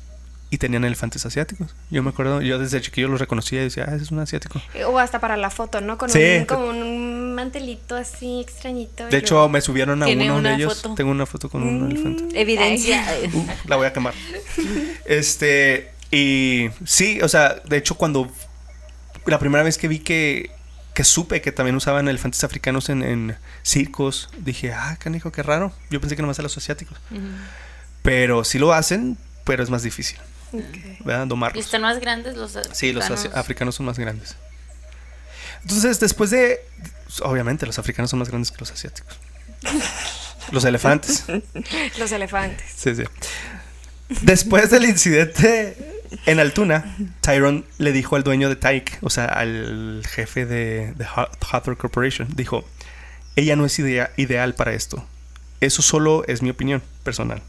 y tenían elefantes asiáticos. Yo me acuerdo, yo desde chiquillo los reconocía y decía, ah, ese es un asiático. O hasta para la foto, ¿no? Con Sí. un, como un mantelito así extrañito. De hecho, me subieron a Tiene uno de una ellos. foto. Tengo una foto con un elefante. Evidencia. Uh, la voy a quemar. Este, y sí, o sea, de hecho, cuando la primera vez que vi que, que supe que también usaban elefantes africanos en, en circos, dije, ah, canijo, qué raro. Yo pensé que nomás a los asiáticos. Pero sí lo hacen, pero es más difícil, Y están más grandes los Sí, los africanos. africanos son más grandes. Entonces, después de. Obviamente, los africanos son más grandes que los asiáticos. Los elefantes. Los elefantes. Sí, sí. Después del incidente en Altoona, Tyrone le dijo al dueño de Tyke, o sea, al jefe de, de Hathor Corporation, dijo, ella no es idea- ideal para esto. Eso solo es mi opinión personal.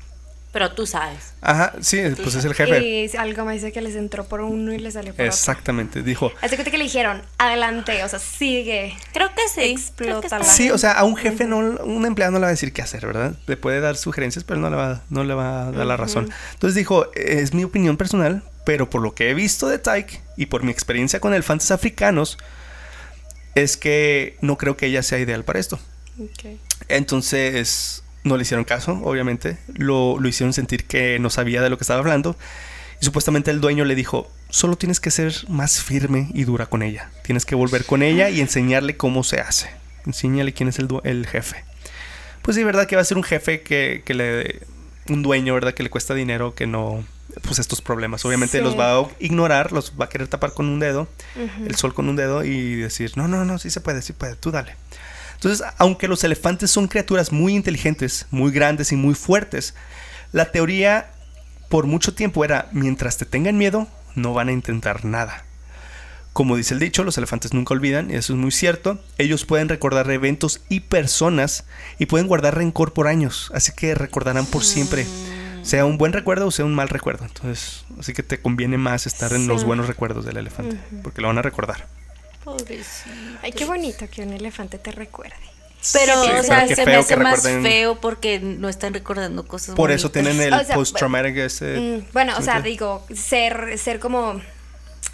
Pero tú sabes. Ajá, sí, pues es el jefe. Y algo me dice que les entró por uno y les salió por otro. Exactamente, dijo. Así que que le dijeron, adelante, o sea, sigue. Creo que sí. Explota la- Sí, o sea, a un jefe no, un empleado no le va a decir qué hacer, ¿verdad? Le puede dar sugerencias, pero no le va, no le va a dar la razón. Entonces dijo, es mi opinión personal, pero por lo que he visto de Tyke y por mi experiencia con elefantes africanos, es que no creo que ella sea ideal para esto. Entonces no le hicieron caso, obviamente. Lo, lo hicieron sentir que no sabía de lo que estaba hablando. Y supuestamente el dueño le dijo, solo tienes que ser más firme y dura con ella. Tienes que volver con ella y enseñarle cómo se hace. Enséñale quién es el, el jefe. Pues sí, verdad que va a ser un jefe que, que le... Un dueño, ¿verdad? Que le cuesta dinero, que no... Pues estos problemas. Obviamente Sí. los va a ignorar, los va a querer tapar con un dedo el sol con un dedo y decir, no, no, no, sí se puede, sí puede, tú dale. Entonces, aunque los elefantes son criaturas muy inteligentes, muy grandes y muy fuertes, la teoría por mucho tiempo era, mientras te tengan miedo, no van a intentar nada. Como dice el dicho, los elefantes nunca olvidan, y eso es muy cierto. Ellos pueden recordar eventos y personas y pueden guardar rencor por años, así que recordarán por siempre, sea un buen recuerdo o sea un mal recuerdo. Entonces, así que te conviene más estar en los buenos recuerdos del elefante, porque lo van a recordar. Pobrecito. Ay, qué bonito que un elefante te recuerde. Pero, Sí, o sea, se me hace más feo porque no están recordando cosas Por eso tienen el O sea, post-traumatic ese... Mm, bueno, o sea, ¿sí me digo, ser, ser como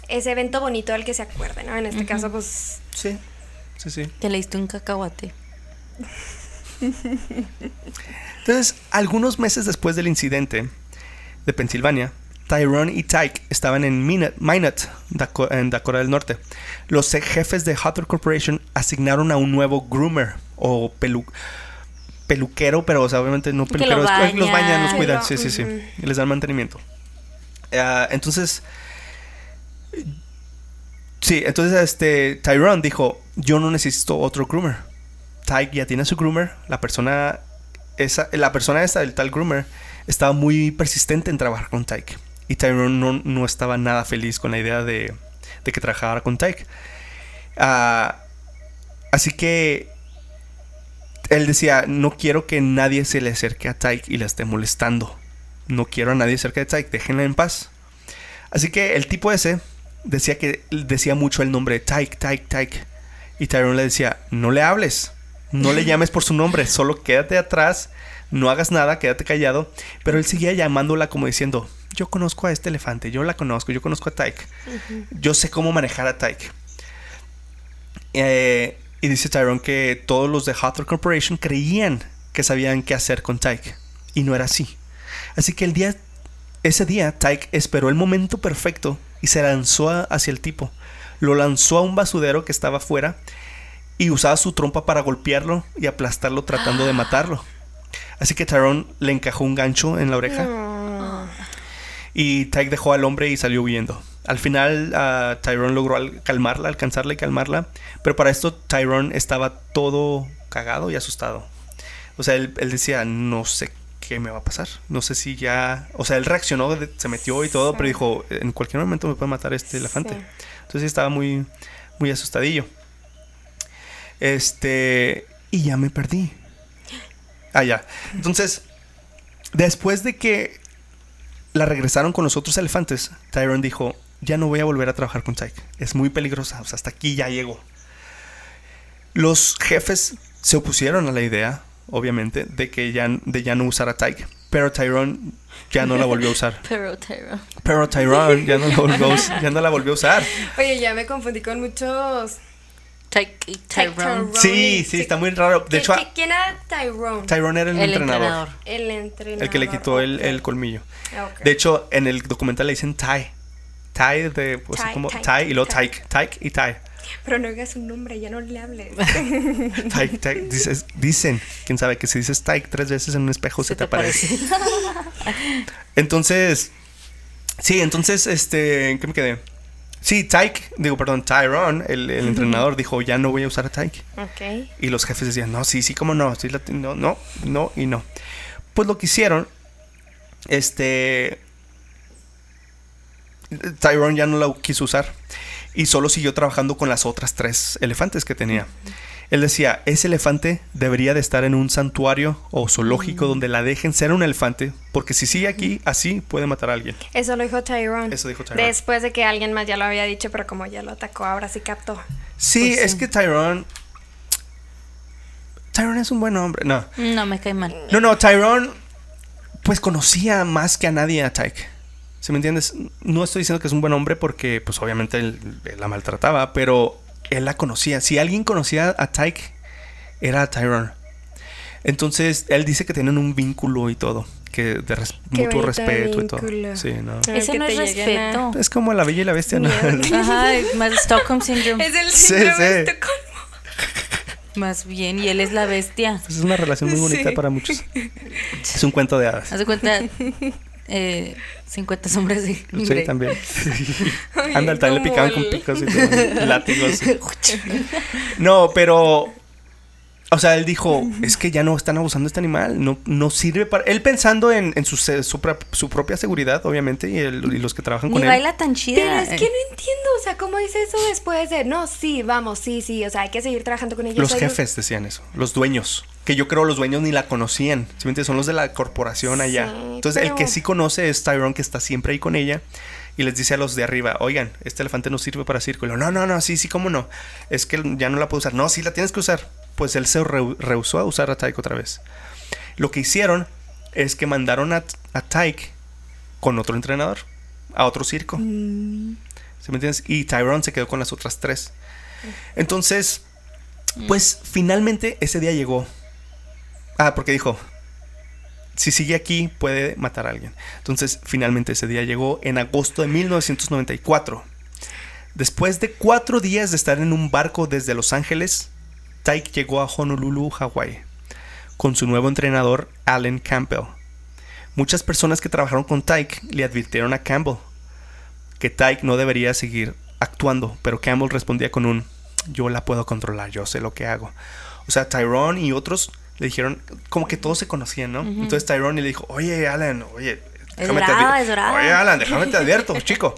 ese evento bonito al que se acuerde, ¿no? En este caso, pues, Sí, sí, sí. Te leíste un cacahuate. Entonces, algunos meses después del incidente de Pensilvania, Tyrone y Tyke estaban en Minot, en Dakota del Norte. Los jefes de Hathor Corporation asignaron a un nuevo groomer o pelu- peluquero, pero o sea, obviamente no Que peluquero, lo los bañan, los cuidan, sí, sí, sí, y les dan mantenimiento. Ah, entonces, sí, entonces este Tyrone dijo, yo no necesito otro groomer. Tyke ya tiene su groomer, la persona esa, la persona esta, el tal groomer, estaba muy persistente en trabajar con Tyke. Y Tyrone no, no estaba nada feliz con la idea de, de que trabajara con Tyke. Ah, así que él decía, no quiero que nadie se le acerque a Tyke y la esté molestando. No quiero a nadie cerca de Tyke, déjenla en paz. Así que el tipo ese decía que decía mucho el nombre Tyke, Tyke, Tyke. Y Tyrone le decía, no le hables, no le llames por su nombre, solo quédate atrás, no hagas nada, quédate callado. Pero él seguía llamándola como diciendo, yo conozco a este elefante, yo la conozco, yo conozco a Tyke, yo sé cómo manejar a Tyke. Eh, Y dice Tyrone que todos los de Hawthorne Corporation creían que sabían qué hacer con Tyke. Y no era así. Así que el día, ese día, Tyke esperó el momento perfecto y se lanzó hacia el tipo. Lo lanzó a un basurero que estaba afuera y usaba su trompa para golpearlo y aplastarlo tratando de matarlo. Así que Tyrone le encajó un gancho en la oreja y Tyke dejó al hombre y salió huyendo. Al final, ah, Tyrone logró al- calmarla, alcanzarla y calmarla. Pero para esto, Tyrone estaba todo cagado y asustado. O sea, él, él decía, no sé qué me va a pasar. No sé si ya... O sea, él reaccionó, se metió y todo, Sí. pero dijo, en cualquier momento me puede matar este elefante. Sí. Entonces estaba muy, muy asustadillo. Este... Y ya me perdí. Ah, ya. Entonces, después de que la regresaron con los otros elefantes, Tyrone dijo, ya no voy a volver a trabajar con Tyke. Es muy peligrosa. O sea, hasta aquí ya llegó. Los jefes se opusieron a la idea, obviamente, de que ya, de ya no usar a Tyke. Pero Tyrone ya no la volvió a usar. Pero Tyrone. Pero Tyrone ya no la volvió, ya no la volvió a usar. Oye, ya me confundí con muchos. Tyke y Tyrone. Tyrone. Sí, sí, está muy raro. De ¿Qui- hecho, qui- ¿Quién era Tyrone? Tyrone era el, El entrenador, entrenador. el entrenador. el que le quitó el, colmillo. De hecho, en el documental le dicen Ty. Ty de, pues, Ty, como Ty, Ty y luego Ty. Tyke. Tyke y Ty. Pero no digas su nombre, ya no le hables. Tyke, Tyke. Dices- dicen, quién sabe, que si dices Tyke tres veces en un espejo se, Se te, te aparece. parece. Entonces, sí, entonces, este, ¿en qué me quedé? Sí, Tyke, digo, perdón, Tyrone, el, el entrenador, dijo, ya no voy a usar a Tyke. ok. Y los jefes decían, no, sí, sí, cómo no, sí, la- no, no, no y no. Pues lo que hicieron, este, Tyrone ya no la quiso usar y solo siguió trabajando con las otras tres elefantes que tenía. Él decía, ese elefante debería de estar en un santuario o zoológico donde la dejen ser un elefante, porque si sigue aquí, así puede matar a alguien. Eso lo dijo Tyrone. Eso dijo Tyrone. Después de que alguien más ya lo había dicho, pero como ya lo atacó, ahora sí captó. Sí, Pues es sí. que Tyrone... Tyrone es un buen hombre, no. No, me cae mal. No, no, Tyrone, pues conocía más que a nadie a Tyke. ¿Sí me entiendes? No estoy diciendo que es un buen hombre porque, pues obviamente él, él la maltrataba, pero él la conocía. Si alguien conocía a Tyke, era a Tyrone. Entonces, él dice que tienen un vínculo y todo, que de res- Qué mutuo respeto y todo. vínculo. Sí, no. Ese no es a- respeto. Es como la bella y la bestia. Ajá, más Stockholm Syndrome. Es el Sí, síndrome sí. de Estocolmo. Más bien, y él es la bestia. Pues es una relación muy bonita Sí. para muchos. Es un cuento de hadas. Haz de cuenta, eh, 50 sombras de Sí, Grey. también. Ay, Anda, también le picaban con picos y todo, látigos. No, pero. O sea, él dijo, es que ya no están abusando de este animal, no, no sirve para... Él pensando en, en su, su, pro- su propia seguridad, obviamente, y, el- y los que trabajan Ni con él. baila tan chida. Pero es que no entiendo, o sea, ¿cómo dice eso después de, no, sí, vamos, sí, sí, o sea, hay que seguir trabajando con ellos? Los jefes decían eso, los dueños. Que yo creo los dueños ni la conocían. ¿sí me entiendes? Son los de la corporación allá. Sí, Entonces, el que sí conoce es Tyrone, que está siempre ahí con ella. Y les dice a los de arriba, oigan, este elefante no sirve para círculo. No, no, no, sí, sí, cómo no. Es que ya no la puedo usar. No, sí, la tienes que usar. Pues él se rehu- rehusó a usar a Tyke otra vez. Lo que hicieron es que mandaron a, a Tyke con otro entrenador, a otro circo. Mm. ¿Sí me entiendes? Y Tyrone se quedó con las otras tres. Entonces, pues finalmente ese día llegó. Ah, porque dijo, si sigue aquí puede matar a alguien. Entonces, finalmente ese día llegó en agosto de 1994. Después de cuatro días de estar en un barco desde Los Ángeles, Tyke llegó a Honolulu, Hawái, con su nuevo entrenador, Alan Campbell. Muchas personas que trabajaron con Tyke le advirtieron a Campbell que Tyke no debería seguir actuando, pero Campbell respondía con un yo la puedo controlar, yo sé lo que hago. O sea, Tyrone y otros le dijeron, como que todos se conocían, ¿no? Entonces Tyrone le dijo, oye Alan, oye, déjame te dorada, advi- es dorada. Oye Alan, déjame te advierto, chico.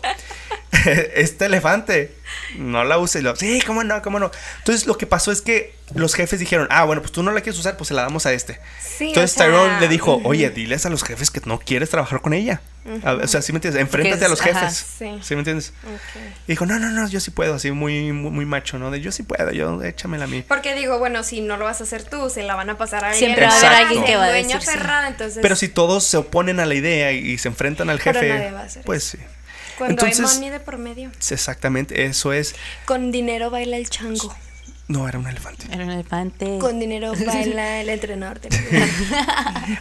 este elefante, no la uses. Sí, cómo no, cómo no. Entonces lo que pasó es que los jefes dijeron, ah, bueno, pues tú no la quieres usar, pues se la damos a este. Sí, Entonces o sea, Tyrone le dijo, oye, diles a los jefes que no quieres trabajar con ella. O sea, ¿sí me entiendes? Enfréntate a los ajá, jefes. sí. ¿Sí me entiendes? Y dijo, no, no, no, yo sí puedo, así muy, muy, muy macho, ¿no? De yo sí puedo, yo échamela a mí. Porque digo, bueno, si no lo vas a hacer tú, se la van a pasar a alguien. Siempre va a haber alguien que va a decir sí. aferrado, entonces, Pero si todos se oponen a la idea y, se enfrentan al Pero jefe, nadie va a hacer pues sí. cuando hay entonces- money de por medio, Exactamente, eso es. con dinero baila el chango. No, era un elefante. Era un elefante. Con dinero baila el entrenador. de-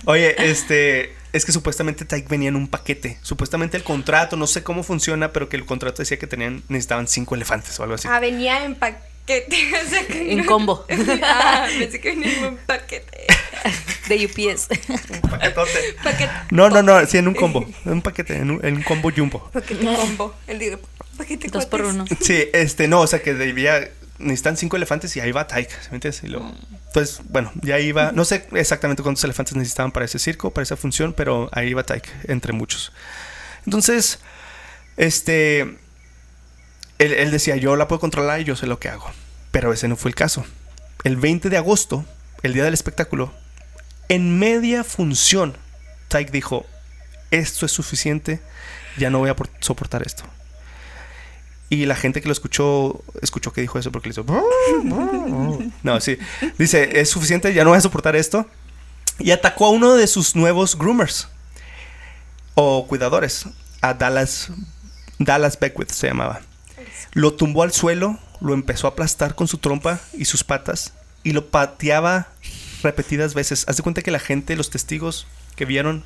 Oye, este, es que supuestamente Tyke venía en un paquete. Supuestamente el contrato, no sé cómo funciona, pero que el contrato decía que tenían, necesitaban cinco elefantes o algo así. Ah, venía en paquete. O sea, que En no- combo. Ah, pensé que venía en un paquete. De UPS. Paquetote. Paquete. No, no, no, sí, en un combo. En un paquete, en un, en un combo jumbo. Paquete combo. El digo, paquete Dos por uno. Sí, este, no, o sea que debía. Necesitan cinco elefantes y ahí va ¿sí ¿me entiendes? Y luego, Entonces, bueno, ya iba. No sé exactamente cuántos elefantes necesitaban para ese circo, para esa función, pero ahí iba Tyke, entre muchos. Entonces, este. Él, él decía, yo la puedo controlar y yo sé lo que hago. Pero ese no fue el caso. El 20 de agosto, el día del espectáculo, en media función, Tyke dijo: Esto es suficiente, ya no voy a por- soportar esto. Y la gente que lo escuchó, escuchó que dijo eso porque le hizo. No, sí. Dice: Es suficiente, ya no voy a soportar esto. Y atacó a uno de sus nuevos groomers o cuidadores, a Dallas, Dallas Beckwith se llamaba. Lo tumbó al suelo, lo empezó a aplastar con su trompa y sus patas y lo pateaba repetidas veces. Haz de cuenta que la gente, los testigos que vieron,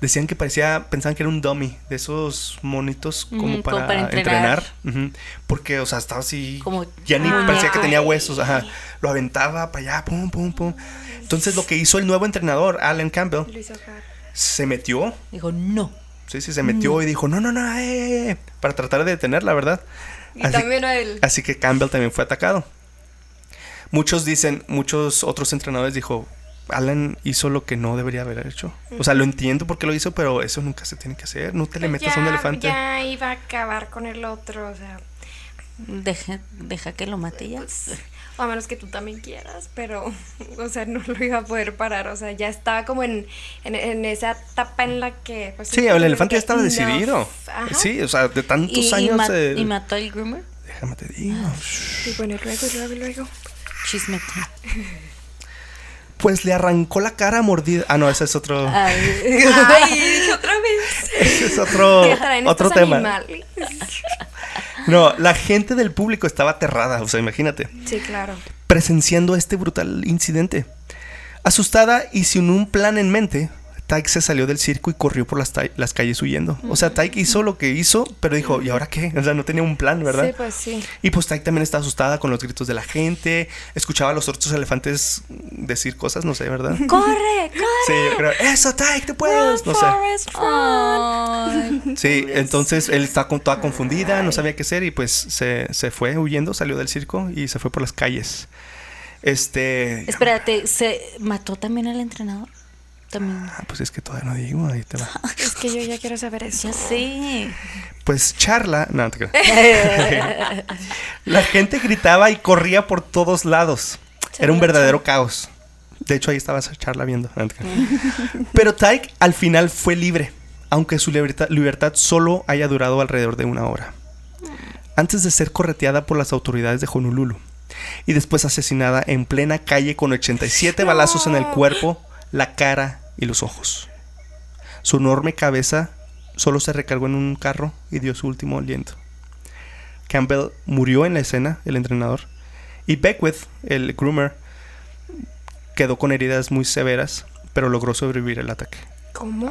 decían que parecía, pensaban que era un dummy de esos monitos como, para, entrenar. Porque, o sea, estaba así. Como ya ni parecía que tenía huesos. Ajá. Lo aventaba para allá, pum, pum, pum. Entonces, lo que hizo el nuevo entrenador, Alan Campbell, Lo hizo acá. se metió Dijo, no. Sí, sí, se metió y dijo, no, no, no, eh, eh", para tratar de detenerla, ¿verdad? Y Así, también a él. así que Campbell también fue atacado. Muchos dicen, muchos otros entrenadores dijo, Alan hizo lo que no debería haber hecho. O sea, lo entiendo por qué lo hizo, pero eso nunca se tiene que hacer. No te le Pues metas a un ya- elefante. Ya iba a acabar con el otro, o sea, Deja, deja que lo mate ya. pues, o a menos que tú también quieras, pero, o sea, no lo iba a poder parar, o sea, ya estaba como en, en, en esa etapa en la que... Pues, Sí, el elefante ya estaba decidido. ajá. Sí, o sea, de tantos Y, y años. ma- eh, y mató al groomer. déjame te digo. Y bueno, y luego, y luego, y luego. Chisme. Pues le arrancó la cara mordida. Ah, no, ese es otro. Ay, otra vez. Ese es otro, ¿Qué traen otro tema. animales? No, la gente del público estaba aterrada. O sea, imagínate. Sí, claro. presenciando este brutal incidente. Asustada y sin un plan en mente, Tyke se salió del circo y corrió por las, las calles huyendo. O sea, Tyke hizo lo que hizo, pero dijo, ¿y ahora qué? O sea, no tenía un plan, ¿verdad? Sí, pues sí. Y pues Tyke también estaba asustada con los gritos de la gente, escuchaba a los otros elefantes decir cosas, no sé, ¿verdad? ¡Corre! ¡Corre! Sí, yo creo, eso Tyke, te puedes, no sé. Sí, entonces él estaba con- toda confundida, no sabía qué hacer y pues se, se fue huyendo, salió del circo y se fue por las calles. Este... Espérate, ¿se mató también al entrenador? También. Ah, pues es que todavía no digo, ahí te va. Es que yo ya quiero saber eso. Ya sé. Pues charla, no, no te creas. La gente gritaba y corría por todos lados. Era un verdadero caos. De hecho, ahí estaba esa charla viendo. No, no. Pero Tyke al final fue libre, aunque su libertad, libertad solo haya durado alrededor de una hora. Antes de ser correteada por las autoridades de Honolulu y después asesinada en plena calle con 87 balazos en el cuerpo, la cara y los ojos. Su enorme cabeza solo se recargó en un carro y dio su último aliento. Campbell murió en la escena, el entrenador, y Beckwith, el groomer, quedó con heridas muy severas, pero logró sobrevivir el ataque. ¿Cómo?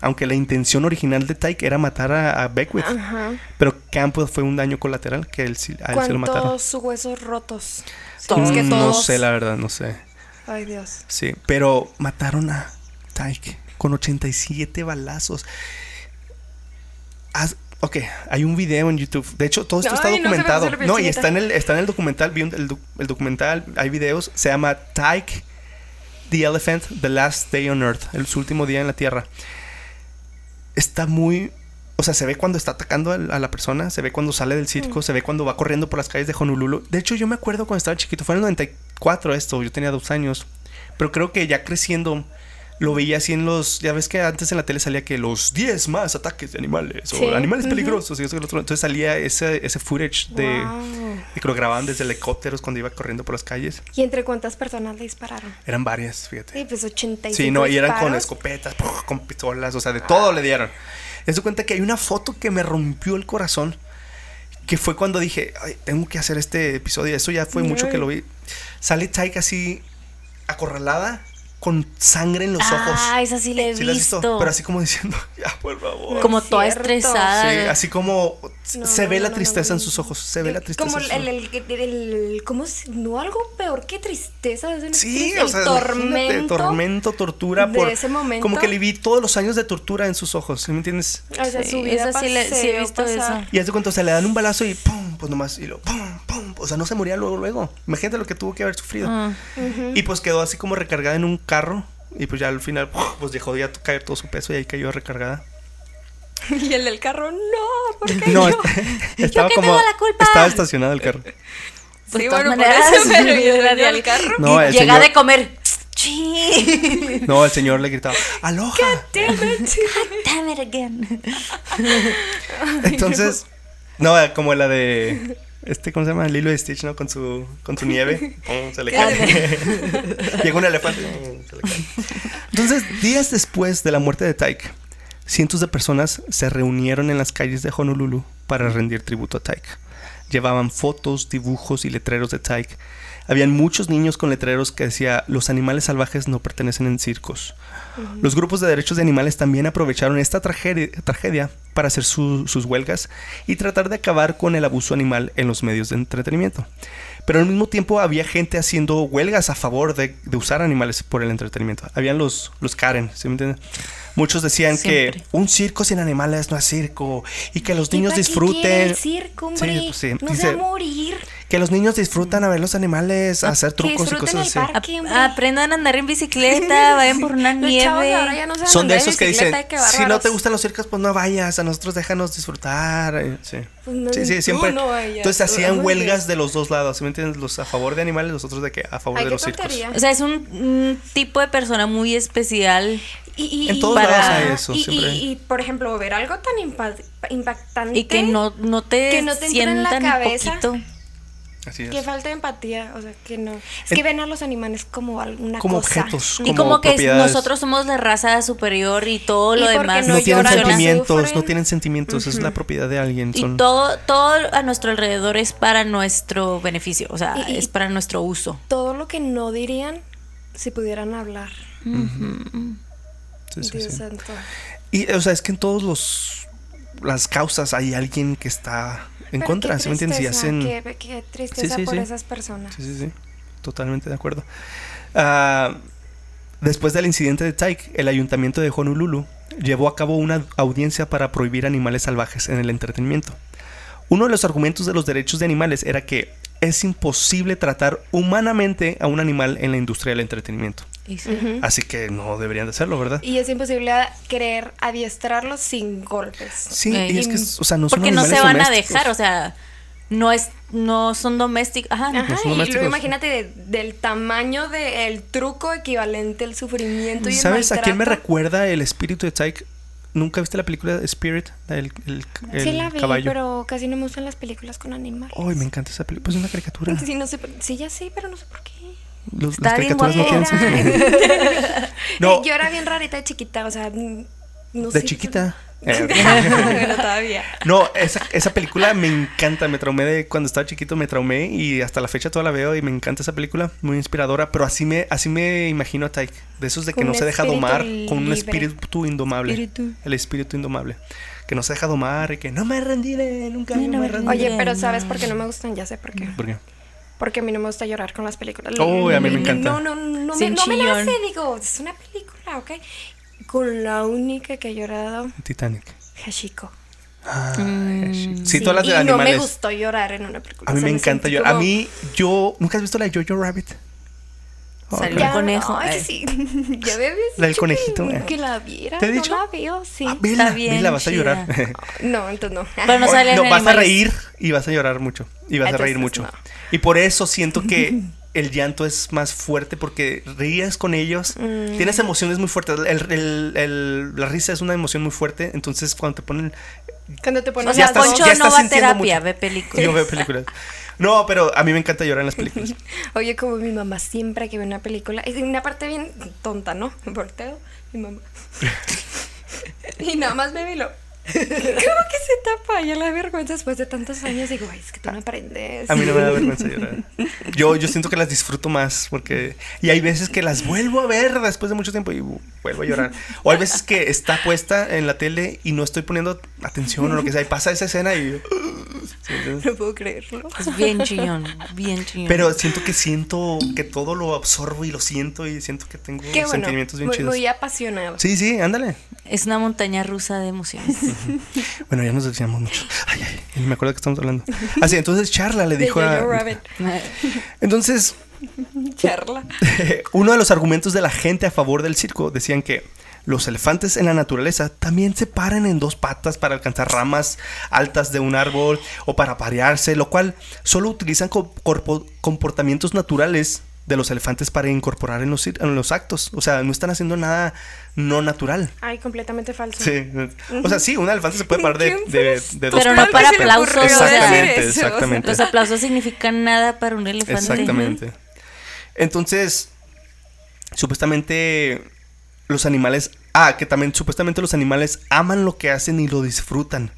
Aunque la intención original de Tyke era matar a, a Beckwith, pero Campbell fue un daño colateral que él, a él se lo mataron. ¿Cuántos huesos rotos? Todos. Que Mm, No todos. sé, la verdad, no sé. Ay, Dios. Sí, pero mataron a Tyke con 87 balazos. Haz- ok, hay un video en YouTube. De hecho, todo esto está Ay, documentado. No, y está en el, está en el documental. Vi un- el, doc- el documental, hay videos. Se llama Tyke the Elephant, The Last Day on Earth. El su último día en la Tierra. Está muy. O sea, se ve cuando está atacando a, la persona, se ve cuando sale del Mm. circo, se ve cuando va corriendo por las calles de Honolulu. De hecho, yo me acuerdo cuando estaba chiquito, fue en el 94 esto, yo tenía dos años. Pero creo que ya creciendo lo veía así en los. Ya ves que antes en la tele salía que los 10 más ataques de animales Sí, o animales peligrosos. y eso otro. Entonces salía ese, ese footage de, Wow. de que lo grababan desde helicópteros cuando iba corriendo por las calles. ¿Y entre cuántas personas le dispararon? Eran varias, fíjate. Sí, pues 85 Sí, no, y eran con escopetas, con pistolas, o sea, de todo le dieron. Es de cuenta que hay una foto que me rompió el corazón. que fue cuando dije, Ay, tengo que hacer este episodio. Eso ya fue mucho que lo vi. Sale Tyke así acorralada con sangre en los ojos. Ah, esa sí la he ¿Sí la has visto. Pero así como diciendo, ya, por favor. como es toda cierto. estresada. Sí, así como No, se no, ve no, la no, tristeza no, en sus ojos. Se ve la tristeza. Como en el, el, el, el- ¿cómo se- no algo peor que tristeza, es Sí, el o sea, tormento, tormento, tormento, tortura de por ese momento. como que le vi todos los años de tortura en sus ojos, ¿sí me entiendes? O sea, Sí, su vida esa sí le- sí he visto pasar. eso. Y hace cuánto se le dan un balazo y pum, pues nomás y lo pum, o sea, no se moría luego luego. Imagínate lo que tuvo que haber sufrido. Ah. Y pues quedó así como recargada en un carro y pues ya al final pues dejó ya caer todo su peso y ahí cayó recargada. Y el del carro, no, porque No, yo? estaba qué como tengo la culpa? estaba estacionado el carro. Pues Sí, todas bueno, por maneras, eso, pero yo al carro. No, y el llega señor- de comer. No, el señor le gritaba, "Aloha." Damn it. Damn it again. Entonces, no, como la de este, ¿cómo se llama? Lilo y Stitch, ¿no? Con su, con su nieve. pum, se le cae. Llega un elefante. pum, se le cae. Entonces, días después de la muerte de Tyke, cientos de personas se reunieron en las calles de Honolulu para rendir tributo a Tyke. Llevaban fotos, dibujos y letreros de Tyke. Habían muchos niños con letreros que decía los animales salvajes no pertenecen en circos. Los grupos de derechos de animales también aprovecharon esta tragedia, tragedia para hacer su- sus huelgas y tratar de acabar con el abuso animal en los medios de entretenimiento. Pero al mismo tiempo había gente haciendo huelgas a favor de, de usar animales por el entretenimiento. Habían los, los Karen, ¿sí me entienden? Muchos decían Siempre. que un circo sin animales no es circo y que los ¿Y niños disfruten. el circo, hombre? Sí, pues sí. No se va a morir. Que los niños disfrutan a ver los animales, a hacer Que trucos y cosas así. parque. Aprendan a andar en bicicleta, vayan por una ahora nieve. ya no saben Son de esos que dicen, si no te gustan los circos, pues no vayas, a nosotros déjanos disfrutar. eh, Sí, Pues no, sí, sí, tú siempre. no vayas. Entonces hacían huelgas de los dos lados, ¿sí me entiendes? Los a favor de animales, los otros de que a favor Ay, de qué los circos. tontería. O sea, es un, un tipo de persona muy especial Y, y- En todos lados hay eso, y, siempre. y- y, por ejemplo, ver algo tan impa- impactante. y que no, no te, que no te entre en la sientan cabeza. poquito. Así es. Que falta de empatía, o sea, que no. Es En- que ven a los animales como alguna Como cosa. objetos. Y como que nosotros somos la raza superior y todo Y lo demás. No, no tienen lloran, no sentimientos, no, sufren. tienen sentimientos, es la propiedad de alguien. Y Son, todo, todo a nuestro alrededor es para nuestro beneficio, o sea, Y- y- es para nuestro uso. Todo lo que no dirían si pudieran hablar. sí, sí, Dios sí. santo. Y, o sea, es que en todos los las causas hay alguien que está en Pero contra, qué ¿sí me entiendes? Y hacen... Qué, qué tristeza Sí, sí, por sí. esas personas. Sí, sí, sí. Totalmente de acuerdo. Ah, después del incidente de Tyke, el ayuntamiento de Honolulu llevó a cabo una audiencia para prohibir animales salvajes en el entretenimiento. Uno de los argumentos de los derechos de animales era que es imposible tratar humanamente a un animal en la industria del entretenimiento. Sí. Así que no deberían de hacerlo, ¿verdad? Y es imposible querer adiestrarlos sin golpes. Sí, Eh, y es que, o sea, no son Porque no se van a dejar, o sea, no es, no son domésticos. Ajá. Ajá, son y domésticos. luego imagínate de- del tamaño del truco equivalente al sufrimiento y el ¿Sabes a quién me recuerda el espíritu de Tyke? ¿Nunca viste la película Spirit? El, el, el Sí la vi, caballo. pero casi no me gustan las películas con animales. Ay, me encanta esa película. Pues es una caricatura. Sí, no sé, sí, ya sé, pero no sé por qué. Los- Está las bien caricaturas no sentimiento. No, Yo era bien rarita de chiquita, o sea, no de sé. chiquita. Bueno, todavía. No, esa, esa película me encanta. Me traumé de cuando estaba chiquito, me traumé y hasta la fecha toda la veo y me encanta esa película. Muy inspiradora. Pero así me, así me imagino a Tyke. De esos de que Con no se deja domar con un libre. espíritu indomable. Espíritu. El espíritu indomable. Que no se deja domar y que no me rendiré, nunca No, no, no me rendiré. Oye, pero ¿sabes no. por qué no me gustan? Ya sé por qué. ¿Por qué? Porque a mí no me gusta llorar con las películas. Oh, a mí me encanta. No, no, no, me, no me chillón. nace, digo, es una película, ¿ok? Con la única que he llorado, Titanic. Hashiko. Ah, Mm, sí, Sí, todas las de y no me animales. gustó llorar en una película. A mí o sea, me encanta llorar. A mí, yo. ¿Nunca has visto la de Jojo Rabbit? Oh, Salió un conejo. Ay, que sí. ya me La del conejito, Que, eh. que la viera. ¿Te he no dicho? la veo, sí. Ah, vela, bien vela, vas a llorar. No, entonces no. Pero no no, vas a animales. reír y vas a llorar mucho. Y vas a reír mucho. no. Y por eso siento que el llanto es más fuerte porque ríes con ellos. Mm. Tienes emociones muy fuertes. El- el- el- la risa es una emoción muy fuerte. Entonces, cuando te ponen. Cuando te pones O sea, estás- no va a terapia, mucho. ve películas. Yo veo películas. No, pero a mí me encanta llorar en las películas. Oye, como mi mamá siempre que ve una película, es una parte bien tonta, ¿no? Volteo, mi mamá. y nada más me ve y lo. ¿Cómo que se tapa? Ya la vergüenza después de tantos años. Digo, ay, es que tú no aprendes. A mí no me da vergüenza llorar. Yo, yo siento que las disfruto más porque... Y hay veces que las vuelvo a ver después de mucho tiempo y vuelvo a llorar. O hay veces que está puesta en la tele y no estoy poniendo atención o lo que sea. Y pasa esa escena y... Sí, no puedo creerlo. Es bien chillón, bien chillón. Pero siento que siento que todo lo absorbo y lo siento y siento que tengo Qué bueno, sentimientos bien muy, chidos. muy apasionado. Sí, sí, ándale. Es una montaña rusa de emociones. Bueno, ya nos decíamos mucho. Ay, ay, me acuerdo qué estamos hablando. Así, entonces Charla le dijo a... Entonces, Charla. uno de los argumentos de la gente a favor del circo decían que los elefantes en la naturaleza también se paran en dos patas para alcanzar ramas altas de un árbol o para parearse, lo cual solo utilizan comportamientos naturales de los elefantes para incorporar en los, en los actos. O sea, no están haciendo nada no natural. Ay, completamente falso. Sí. O sea, sí, un elefante se puede parar de, ¿Quién de, de dos Pero no para aplausos. Exactamente, exactamente. Los aplausos significan nada para un elefante. Exactamente. Entonces, supuestamente los animales, ah, que también supuestamente los animales aman lo que hacen y lo disfrutan.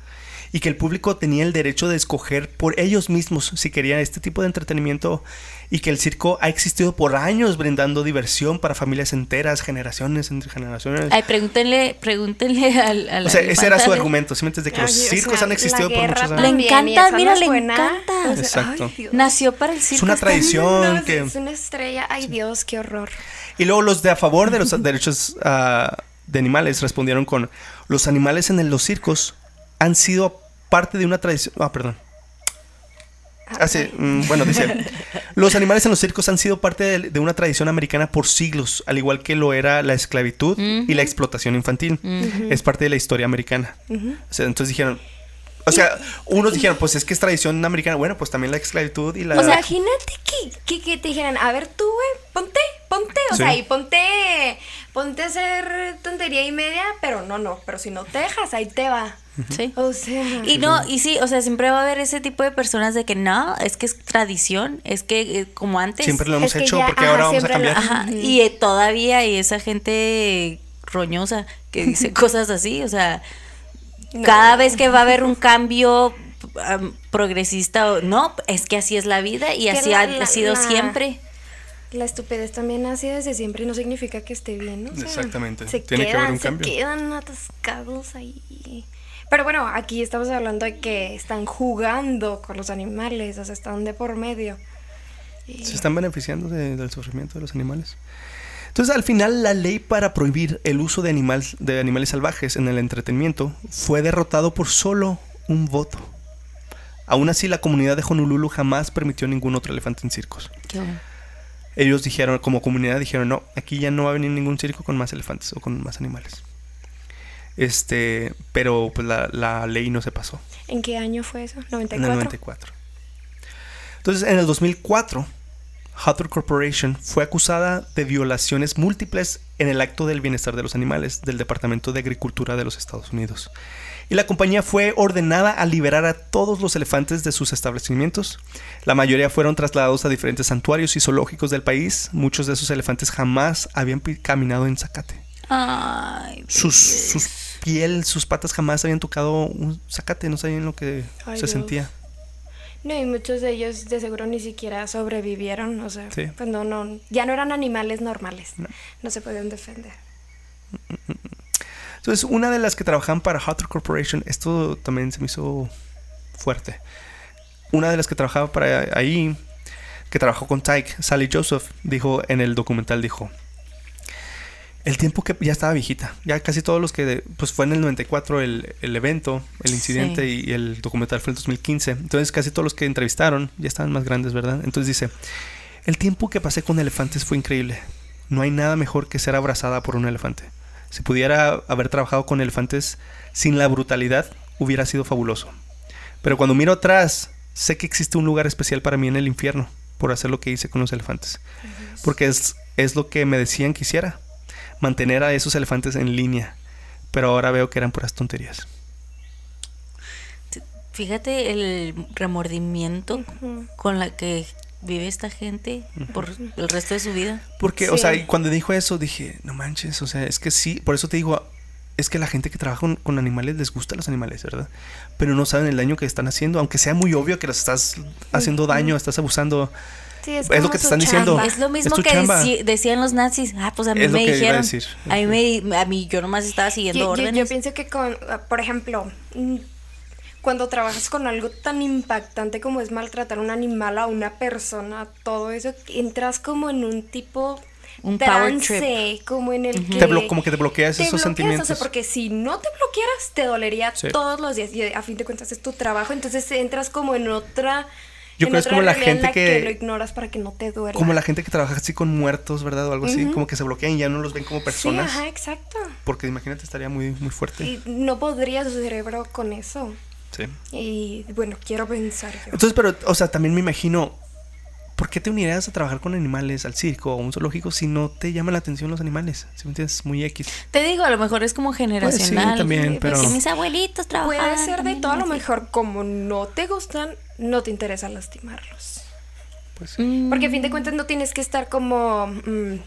Y que el público tenía el derecho de escoger por ellos mismos si querían este tipo de entretenimiento y que el circo ha existido por años brindando diversión para familias enteras, generaciones entre generaciones. Ay, pregúntenle, pregúntenle al, al o sea, ese era su argumento, ¿sí me entiendes? De que los Ay, o circos sea, han existido por muchos Le años. y encanta, mira, le buena. encanta. O sea, Exacto. ay, Dios. Nació para el circo. Es una tradición No, que... Es una estrella. Ay, Dios, qué horror. Y luego los de a favor de los derechos ah, de animales respondieron con los animales en el- los circos han sido parte de una tradición. Ah, perdón. Ah, sí, mm, bueno, dice, los animales en los circos han sido parte de, de una tradición americana por siglos, al igual que lo era la esclavitud y la explotación infantil. Es parte de la historia americana. O sea, entonces dijeron, o sea, unos dijeron, pues es que es tradición americana. Bueno, pues también la esclavitud y la... O sea, imagínate que, que, que te dijeran, a ver tú, güey, ponte, ponte, o Sí. sea, y ponte, ponte a hacer tontería y media, pero no, no, pero si no te dejas, ahí te va. Sí. O sea, Y no, y sí, o sea, siempre va a haber ese tipo de personas de que no, es que es tradición, es que eh, como antes. siempre lo hemos Es hecho ya, porque ajá, ahora vamos a lo- cambiar. Ajá, y eh, todavía hay esa gente roñosa que dice cosas así, o sea, no. cada vez que va a haber un cambio am, progresista, o- no, es que así es la vida y así la- ha la- sido la- siempre. La estupidez también nace desde siempre y no significa que esté bien, ¿no? O sea, Exactamente. Se Tiene que quedan, haber un se cambio. quedan atascados ahí. Pero bueno, aquí estamos hablando de que están jugando con los animales, o sea, están de por medio. Y- Se están beneficiando de- del sufrimiento de los animales. Entonces, al final, la ley para prohibir el uso de, animales de animales salvajes en el entretenimiento fue derrotado por solo un voto. Aún así, la comunidad de Honolulu jamás permitió ningún otro elefante en circos. Qué. Ellos dijeron, como comunidad, dijeron, no, aquí ya no va a venir ningún circo con más elefantes o con más animales. Este, pero pues la, la ley no se pasó. ¿En qué año fue eso? En el ¿94? 94. Entonces, en el 2004, Hathor Corporation fue acusada de violaciones múltiples en el acto del bienestar de los animales del Departamento de Agricultura de los Estados Unidos. Y la compañía fue ordenada a liberar a todos los elefantes de sus establecimientos. La mayoría fueron trasladados a diferentes santuarios y zoológicos del país. Muchos de esos elefantes jamás habían caminado en zacate. Ay, Sus, sus piel, sus patas jamás habían tocado un zacate, no sabían lo que Ay, se Dios. sentía. No, y muchos de ellos de seguro ni siquiera sobrevivieron, o sea, Sí. pues no, no, ya no eran animales normales, No. no, se podían defender. Entonces, una de las que trabajaban para Hathor Corporation, esto también se me hizo fuerte. Una de las que trabajaba para ahí, que trabajó con Tyke, Sally Joseph, dijo en el documental, dijo, el tiempo que ya estaba viejita, ya casi todos los que, pues fue en el 94 el, el evento, el incidente Sí. y, el documental fue en el 2015, entonces casi todos los que entrevistaron ya estaban más grandes, ¿verdad? Entonces dice, el tiempo que pasé con elefantes fue increíble, no hay nada mejor que ser abrazada por un elefante. Si pudiera haber trabajado con elefantes sin la brutalidad, hubiera sido fabuloso. Pero cuando miro atrás, sé que existe un lugar especial para mí en el infierno por hacer lo que hice con los elefantes. Porque es, es lo que me decían que hiciera, mantener a esos elefantes en línea. Pero ahora veo que eran puras tonterías. Fíjate el remordimiento con la que vive esta gente por el resto de su vida. Porque, o sea, y cuando dijo eso dije, no manches, o sea, es que sí, por eso te digo, es que la gente que trabaja con, con animales les gusta los animales, ¿verdad? Pero no saben el daño que están haciendo, aunque sea muy obvio que los estás haciendo daño, estás abusando. Sí, Es lo que te están diciendo. Es lo mismo que decían los nazis. Ah, pues a mí Es lo me que iba a dijeron. decir. A mí, me, a mí yo nomás estaba siguiendo Yo, yo- órdenes. yo pienso que con, por ejemplo, cuando trabajas con algo tan impactante como es maltratar a un animal, a una persona, todo eso, entras como en un tipo Un power trance, como en el que Te como que te bloqueas te esos bloqueas, sentimientos. O sea, porque si no te bloquearas, te dolería Sí. todos los días. Y a fin de cuentas es tu trabajo, entonces entras como en otra. Yo en creo es otra como la gente que- lo ignoras para que no te duela. Como la gente que trabaja así con muertos, ¿verdad? O algo así, como que se bloquean y ya no los ven como personas. Sí, ajá, exacto. Porque imagínate, estaría muy, muy fuerte. Y no podría su cerebro con eso. Sí. Y bueno, quiero pensar yo. Entonces, pero, o sea, también me imagino, ¿por qué te unirías a trabajar con animales al circo o a un zoológico si no te llaman la atención los animales? Si me entiendes, muy X. Te digo, a lo mejor es como generacional. también, Pues pero- mis abuelitos trabajan. Puede ser de también todo, a lo mejor como no te gustan, no te interesa lastimarlos. Pues sí. Mm, Porque a fin de cuentas no tienes que estar como mm,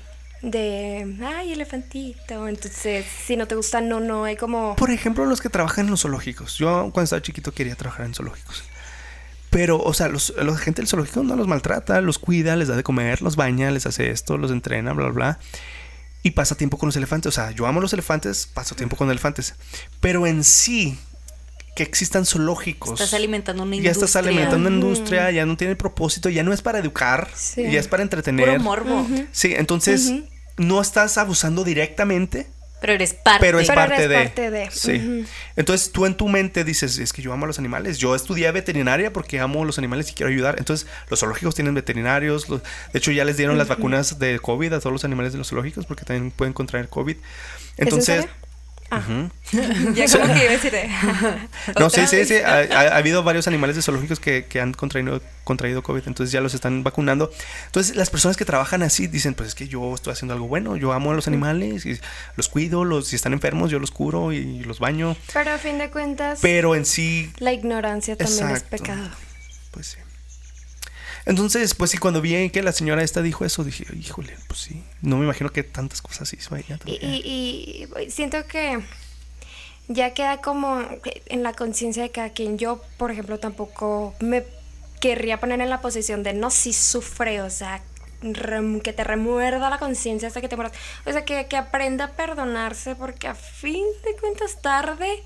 de, ay, elefantito. Entonces, si no te gusta, no, no, hay como... Por ejemplo, los que trabajan en los zoológicos. Yo cuando estaba chiquito quería trabajar en zoológicos. Pero, o sea, los, la gente del zoológico no los maltrata, los cuida, les da de comer, los baña, les hace esto, los entrena, bla, bla, bla. Y pasa tiempo con los elefantes. O sea, yo amo los elefantes, paso tiempo con elefantes. Pero en sí, que existan zoológicos. Estás alimentando una ya industria. estás alimentando una industria, ya no tiene propósito, ya no es para educar, Sí. ya es para entretener. Puro morbo. Sí, entonces no estás abusando directamente, Pero eres parte. pero es Pero parte eres de. parte de. Sí. Entonces tú en tu mente dices, es que yo amo a los animales. Yo estudié veterinaria porque amo los animales y quiero ayudar. Entonces los zoológicos tienen veterinarios. los- de hecho ya les dieron las vacunas de COVID a todos los animales de los zoológicos porque también pueden contraer COVID. Entonces... serio? Ah. Ya como que iba a decir de... No, sí, ¿Otra sí, sí. Ha, ha- ha habido varios animales de zoológicos que, que han contraído, contraído COVID, entonces ya los están vacunando. Entonces, las personas que trabajan así dicen, pues es que yo estoy haciendo algo bueno, yo amo a los animales y los cuido, los, si están enfermos, yo los curo y los baño. Pero a fin de cuentas, Pero en sí, la ignorancia también Exacto. es pecado. pues sí. Entonces, pues sí, cuando vi que la señora esta dijo eso, dije, híjole, pues sí, no me imagino que tantas cosas hizo ella Y, y- y siento que ya queda como en la conciencia de cada quien. Yo, por ejemplo, tampoco me querría poner en la posición de no, si sufre, o sea, rem- que te remuerda la conciencia hasta que te mueras. O sea, que, que aprenda a perdonarse porque a fin de cuentas tarde,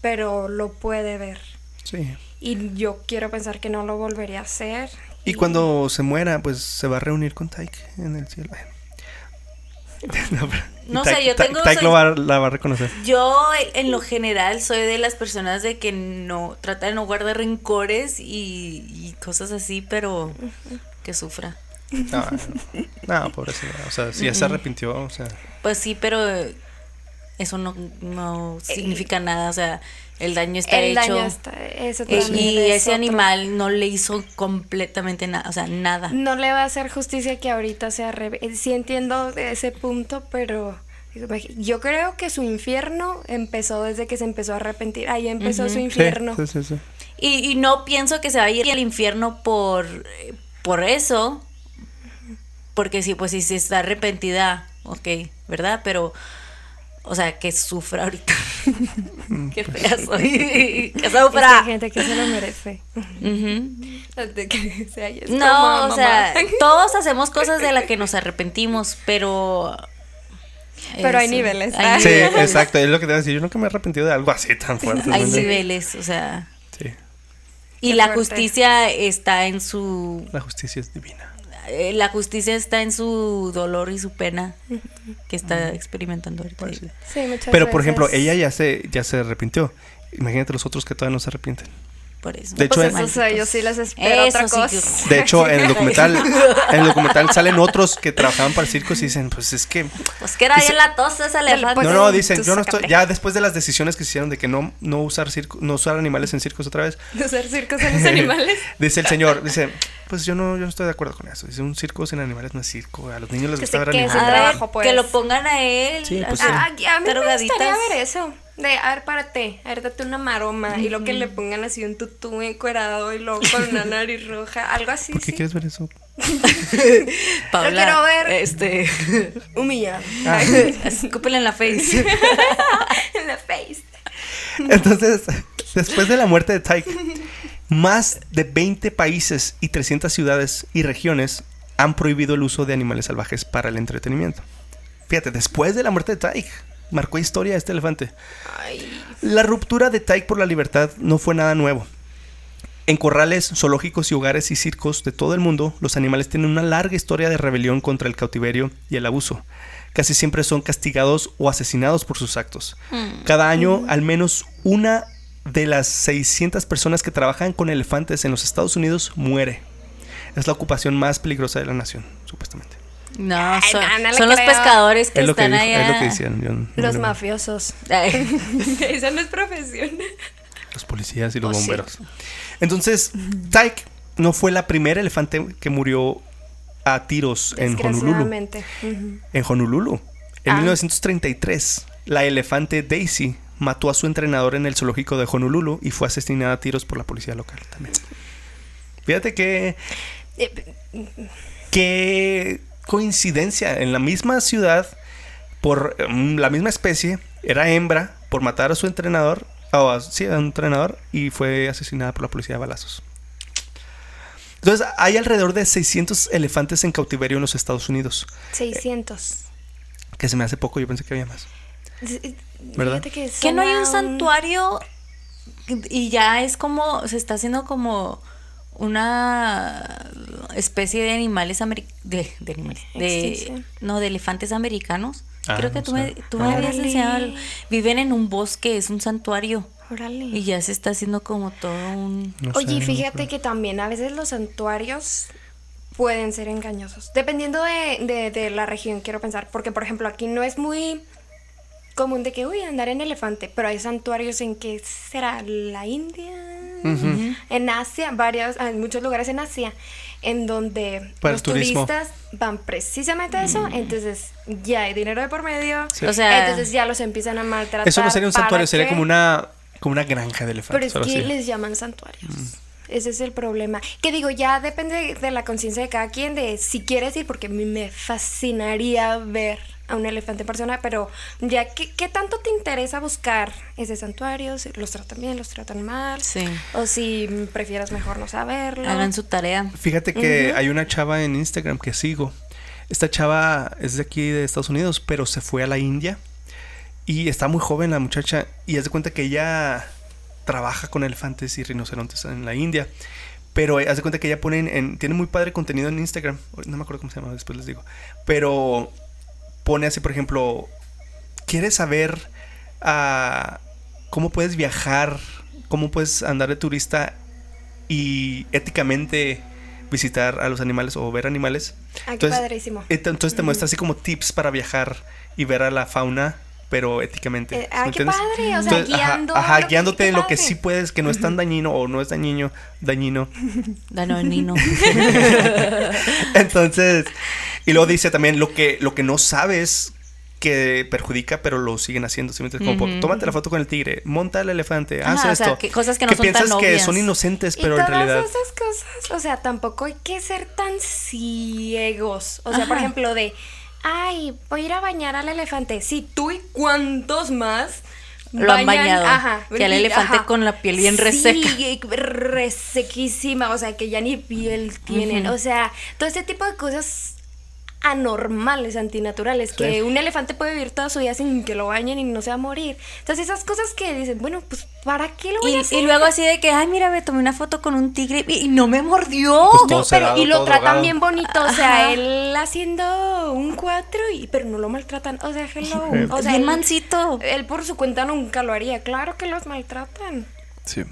pero lo puede ver. Sí. Y yo quiero pensar que no lo volvería a hacer. Y cuando se muera, pues se va a reunir con Tyke en el cielo. No, sé, yo tengo- Tyke soy- lo va- la va a reconocer. Yo, en lo general, soy de las personas de que no trata de no guardar rencores y, y cosas así, pero que sufra. No, no, pobrecita. O sea, si ya se arrepintió, o sea. Pues sí, pero eso no, no significa nada. O sea, el daño está el hecho. daño está. Eso Eh, también y es ese otro. animal no le hizo completamente nada, o sea, nada. No le va a hacer justicia que ahorita sea rebe Sí entiendo ese punto, pero yo creo que su infierno empezó desde que se empezó a arrepentir. Ahí empezó su infierno. Sí, sí, sí. Y, y no pienso que se va a ir al infierno por, eh, por eso, porque sí, pues si se está arrepentida, ok, ¿verdad? Pero, o sea, que sufra ahorita. Qué fea soy. que Es que sufra. hay gente que se lo merece. Que sea, No, o sea, mamá. todos hacemos cosas de las que nos arrepentimos, pero... Pero hay niveles. Hay Sí, exacto. Es lo que te voy a decir. Yo nunca me he arrepentido de algo así tan fuerte. Hay ¿no? niveles, o sea... Sí. Y Qué la fuerte. justicia está en su... La justicia es divina. Eh, La justicia está en su dolor y su pena que está experimentando ahorita. Pues sí. Sí, muchas Pero, por ejemplo, ella ya se, ya se arrepintió. Imagínate los otros que todavía no se arrepienten. Por eso. De hecho, Pues en- eso, o sea, yo sí les espero otra sí que- cosa. De hecho, en el documental, en el documental salen otros que trabajaban para circos y dicen, pues es que Pues que era bien la tos esa elefante. Pues no, no, dicen, yo no estoy, ya después de las decisiones que se hicieron de que no, no usar circo, no usar animales en circos otra vez, De hacer circos en los animales. dice el señor, dice, pues yo no, yo no estoy de acuerdo con eso. Dice, un circo sin animales no es circo, a los niños les gusta ver animales. A trabajo, pues. que lo pongan a él. Sí, pues así, sí. Ah, a, a mí me drogaditas. gustaría ver eso. De, a ver, párate, a ver, date una maroma. Y lo que le pongan así un tutú encuerado y luego con una nariz roja. Algo así, ¿Por qué sí. quieres ver eso? Paula, Lo quiero ver. Este. Humillado. Ah. Escúpele en la face. the face. Entonces, después de la muerte de Tyke, más de 20 países y 300 ciudades y regiones han prohibido el uso de animales salvajes para el entretenimiento. Fíjate, después de la muerte de Tyke, marcó historia este elefante. Ay. La ruptura de Tyke por la libertad no fue nada nuevo. En corrales, zoológicos y hogares y circos de todo el mundo, los animales tienen una larga historia de rebelión contra el cautiverio y el abuso. Casi siempre son castigados o asesinados por sus actos. Cada año, al menos una de las 600 personas que trabajan con elefantes en los Estados Unidos muere. Es la ocupación más peligrosa de la nación, supuestamente. No, Ay, son, no, no le son los pescadores que Es lo que, están dijo- allá. es lo que decían. yo no- Los mafiosos. Esa no es profesión. Los policías y los Oh, sí. bomberos. Entonces, Tyke no fue la primera elefante que murió a tiros en Honolulu. En Honolulu. En Ah. 1933, la elefante Daisy mató a su entrenador en el zoológico de Honolulu y fue asesinada a tiros por la policía local también. Fíjate que qué coincidencia. En la misma ciudad, por mm, la misma especie, era hembra por matar a su entrenador. O a- sí, a un entrenador. Y fue asesinada por la policía de balazos. Entonces, hay alrededor de 600 elefantes en cautiverio en los Estados Unidos. 600. Que se me hace poco, yo pensé que había más. ¿Verdad? Fíjate que, que no hay un santuario y ya es como, se está haciendo como una especie de animales ameri- de, de animales, de, no, de elefantes americanos. Ah, Creo que no tú me, tú me habías enseñado. algo. Viven en un bosque, es un santuario. Órale. Y ya se está haciendo como todo un... No Oye, sé, fíjate no que también a veces los santuarios pueden ser engañosos. Dependiendo de, de- de la región, quiero pensar. Porque, por ejemplo, aquí no es muy común de que, uy, andar en elefante. Pero hay santuarios en que será la India. En Asia, varios, hay muchos lugares en Asia en donde Para los turismo. turistas van precisamente a eso, entonces ya hay dinero de por medio, Sí. O sea- entonces ya los empiezan a maltratar. Eso no sería un ¿para santuario, sería como una, como una granja de Pero elefantes. es algo que así. les llaman santuarios. Ese es el problema. Que digo, ya depende de la conciencia de cada quien, de si quieres ir, porque a mí me fascinaría ver a un elefante en persona, pero ya, ¿qué, qué tanto te interesa buscar ese santuario? Si los tratan bien, los tratan mal. Sí. O si prefieras mejor no saberlo. Hagan su tarea. Fíjate que hay una chava en Instagram que sigo. Esta chava es de aquí de Estados Unidos, pero se fue a la India. Y está muy joven la muchacha. Y haz de cuenta que ella trabaja con elefantes y rinocerontes en la India. Pero haz de cuenta que ella pone en, en- tiene muy padre contenido en Instagram. No me acuerdo cómo se llama, después les digo. Pero pone así, por ejemplo, ¿quieres saber ah, cómo puedes viajar? ¿Cómo puedes andar de turista y éticamente visitar a los animales o ver animales? Ah, qué padrísimo. et- Entonces te muestra así como tips para viajar y ver a la fauna, pero éticamente. Eh, ah, ¿me qué entiendes? padre, o sea, Entonces, ajá, guiando Ajá, guiándote en lo que sí puedes, que no es tan dañino o no es dañino, dañino. Danonino. Entonces, y luego dice también lo que, lo que no sabes que perjudica, pero lo siguen haciendo. ¿sí Ujú. tómate la foto con el tigre, monta el elefante, Ajá, haz o esto. sea, que cosas que no son piensas tan que obvias. son inocentes, Y pero en todas realidad. esas cosas, o sea, tampoco hay que ser tan ciegos. O sea, por ejemplo, de, ay, voy a ir a bañar al elefante. Sí, tú y cuántos más Lo han bañado. Ajá. Que al y- elefante ajá. con la piel bien reseca. Sí, resequísima, o sea, que ya ni piel tienen. O sea, todo este tipo de cosas anormales, antinaturales, que Sí. un elefante puede vivir toda su vida sin que lo bañen y no se va a morir. Entonces esas cosas que dicen, bueno, pues ¿para qué lo voy a Y, hacer? y luego así de que, ay, mira, me tomé una foto con un tigre y, y no me mordió. Pues pero y lo todo tratan drogado. bien bonito, o sea, Ajá. él haciendo un cuatro y pero no lo maltratan, o sea, hello, o sea, Bien él, mansito. él por su cuenta nunca lo haría, claro que los maltratan. Sí.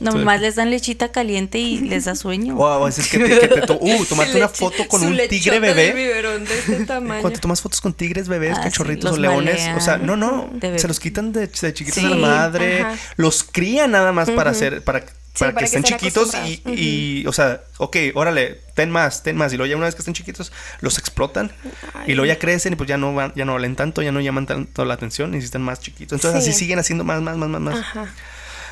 Nomás les dan lechita caliente y les da sueño. O a veces que te, que te to- uh, tomarte una foto con un tigre bebé. biberón de este tamaño. Cuando te tomas fotos con tigres, bebés, Ah, cachorritos sí, o leones, malean. o sea, no, no, se los quitan de, de chiquitos Sí, a la madre, ajá. los crían nada más para hacer, para, para, para que que estén chiquitos y, y, o sea, ok, órale, ten más, ten más, y luego ya una vez que estén chiquitos, los explotan Ay. y luego ya crecen y pues ya no van, ya no valen tanto, ya no llaman tanto la atención, necesitan más chiquitos, entonces Sí. así siguen haciendo más, más, más, más, más. Ajá.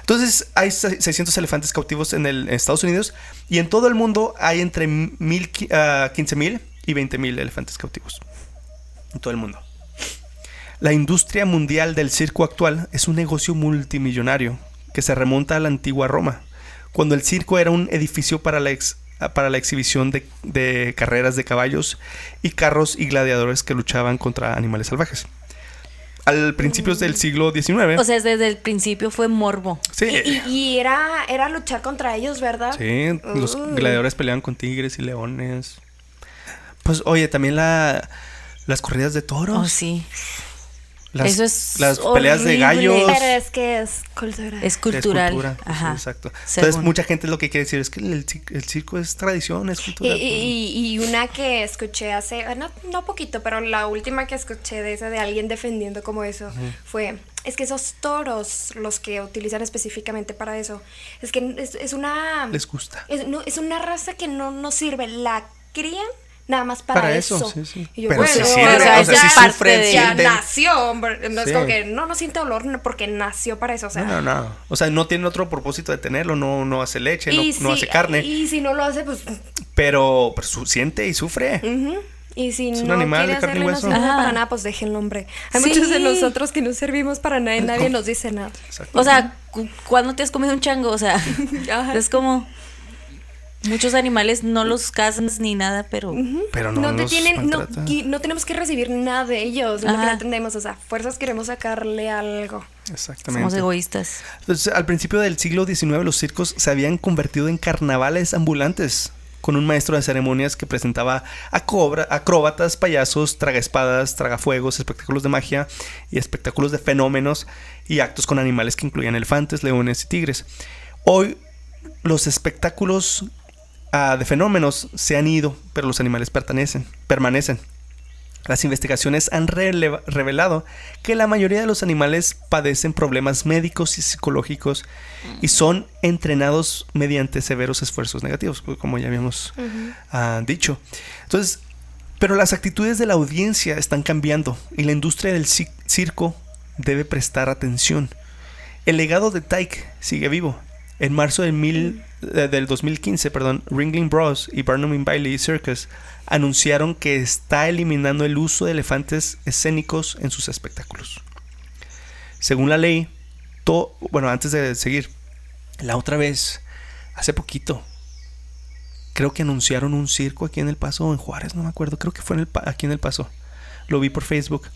Entonces hay se- 600 elefantes cautivos en, el, Estados Unidos y en todo el mundo hay entre mil, qui- ah, 15 mil y 20 mil elefantes cautivos. En todo el mundo. La industria mundial del circo actual es un negocio multimillonario que se remonta a la antigua Roma, cuando el circo era un edificio para la, ex- para la exhibición de carreras de caballos y carros y gladiadores que luchaban contra animales salvajes. Al principios del siglo XIX, O sea, desde el principio fue morbo. sí, Y, y- y era, era luchar contra ellos, ¿verdad? sí, los Uh. gladiadores peleaban con tigres y leones. Pues oye, también la, las corridas de toros. Oh, sí. Las, Eso es las peleas de gallos. Pero es que es cultura. Es Es cultural. cultura, sí, Ajá. exacto. Entonces, mucha gente lo que quiere decir es que el, ci- el circo es tradición, es cultura. y- y- y una que escuché hace, eh, no, no poquito, pero la última que escuché de esa de alguien defendiendo como eso fue, es que esos toros, los que utilizan específicamente para eso, es que es, es una... Les gusta. Es, no, es una raza que no nos sirve, la crían nada más para, Para eso. eso, sí, sí. Y yo, Pero bueno, sí o sirve, sea, o sea, ya- sí sufren, ya sienten. nació, hombre. No es Sí. como que no, no siente olor no, porque nació para eso, o sea. no, no, no. O sea, no tiene otro propósito de tenerlo, no, no hace leche, no, no si- hace carne, Y si no lo hace, pues pero, pero su- siente y sufre. Y si Es un no animal quiere de carne y no hueso. sirve Ajá. para nada, pues déjenlo, hombre. Hay Sí. muchos de nosotros que no servimos para nada y nadie nos dice nada. O sea, cu- ¿cuándo te has comido un chango? O sea, es como. Muchos animales no los cazas ni nada, pero. pero no, No, te los tienen, no, no tenemos que recibir nada de ellos, lo que no entendemos. O sea, fuerzas queremos sacarle algo. Exactamente. Somos egoístas. Entonces, al principio del siglo XIX los circos se habían convertido en carnavales ambulantes, con un maestro de ceremonias que presentaba acobra- acróbatas, payasos, tragaespadas, tragafuegos, espectáculos de magia y espectáculos de fenómenos y actos con animales que incluían elefantes, leones y tigres. Hoy los espectáculos de fenómenos se han ido, pero los animales pertenecen, permanecen. Las investigaciones han revelado que la mayoría de los animales padecen problemas médicos y psicológicos y son entrenados mediante severos esfuerzos negativos, pues, como ya habíamos ah, dicho. Entonces, pero las actitudes de la audiencia están cambiando y la industria del ci- circo debe prestar atención. El legado de Tyke sigue vivo. En marzo mil- del 2015, perdón, Ringling Bros. y Barnum Bailey Circus anunciaron que está eliminando el uso de elefantes escénicos en sus espectáculos. Según la ley, bueno, antes de seguir, la otra vez, hace poquito, creo que anunciaron un circo aquí en El Paso en Juárez, no me acuerdo, creo que fue aquí en El Paso. Lo vi por Facebook.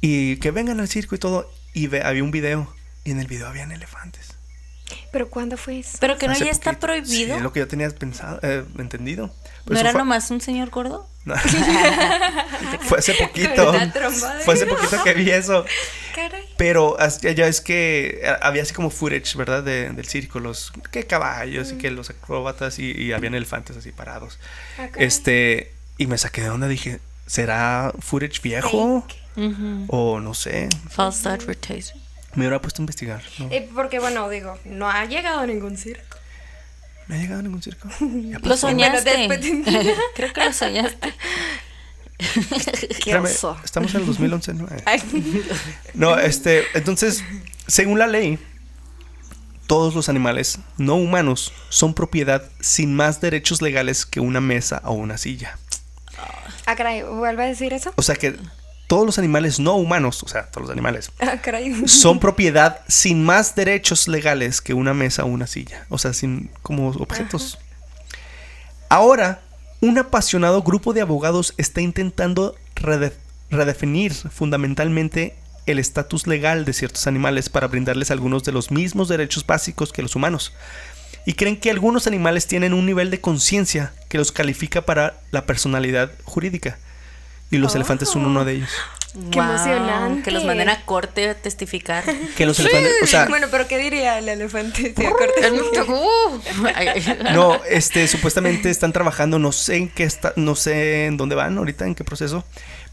Y que vengan al circo y todo. Y había un video. Y en el video habían elefantes. Pero ¿cuándo fue eso? Pero que no Hace ya está poquito. prohibido. Sí, es lo que yo tenía pensado, eh, entendido. Pero ¿No era fue, nomás un señor gordo? No. fue hace poquito. Fue hace poquito que vi eso. Caray. Pero ya ya es que eh, había así como footage, ¿verdad? De- del circo, los que caballos y que los acróbatas y, y habían elefantes así parados. Ah. Este, y me saqué de onda, dije, ¿será footage viejo? Fake. O no sé, False advertising. Me hubiera puesto a investigar. ¿no? Eh, porque bueno, digo, no ha llegado a ningún circo. ¿Me ha llegado a ningún circo? Lo soñaste. Creo que lo soñaste. Qué Espérame, oso. estamos en el 2011, ¿no? No, este, entonces, según la ley, todos los animales no humanos son propiedad sin más derechos legales que una mesa o una silla. Ah, caray, ¿vuelve a decir eso? O sea que todos los animales no humanos, o sea, todos los animales, Ah, caray. son propiedad sin más derechos legales que una mesa o una silla. O sea, sin como objetos. Ahora, un apasionado grupo de abogados está intentando rede- redefinir fundamentalmente el estatus legal de ciertos animales para brindarles algunos de los mismos derechos básicos que los humanos. Y creen que algunos animales tienen un nivel de conciencia que los califica para la personalidad jurídica. Y los Oh. elefantes son uno de ellos. Qué Wow, emocionante. Que los manden a corte a testificar. Que los elefantes, o sea, bueno, pero ¿qué diría el elefante si acorta Uh, No, este, supuestamente están trabajando, no sé en qué está, no sé en dónde van ahorita, en qué proceso,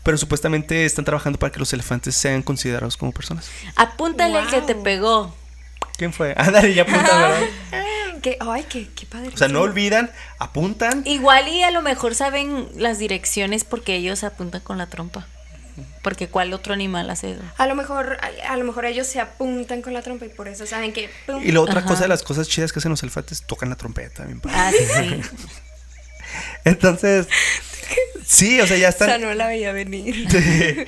pero supuestamente están trabajando para que los elefantes sean considerados como personas. Apúntale al que te Wow. pegó. ¿Quién fue? Ándale, ya apuntan, ¿verdad? ¿Qué? Ay, qué, qué padre. O sea, no olvidan, apuntan. Igual y a lo mejor saben las direcciones porque ellos apuntan con la trompa. Porque cuál otro animal hace eso. A lo mejor, a, a lo mejor ellos se apuntan con la trompa y por eso saben que. pum. Y la otra Ajá. cosa de las cosas chidas que hacen los elefantes, tocan la trompeta. bien padre. Ah, sí. Entonces, Sí, o sea, ya O sea, están. no la veía venir.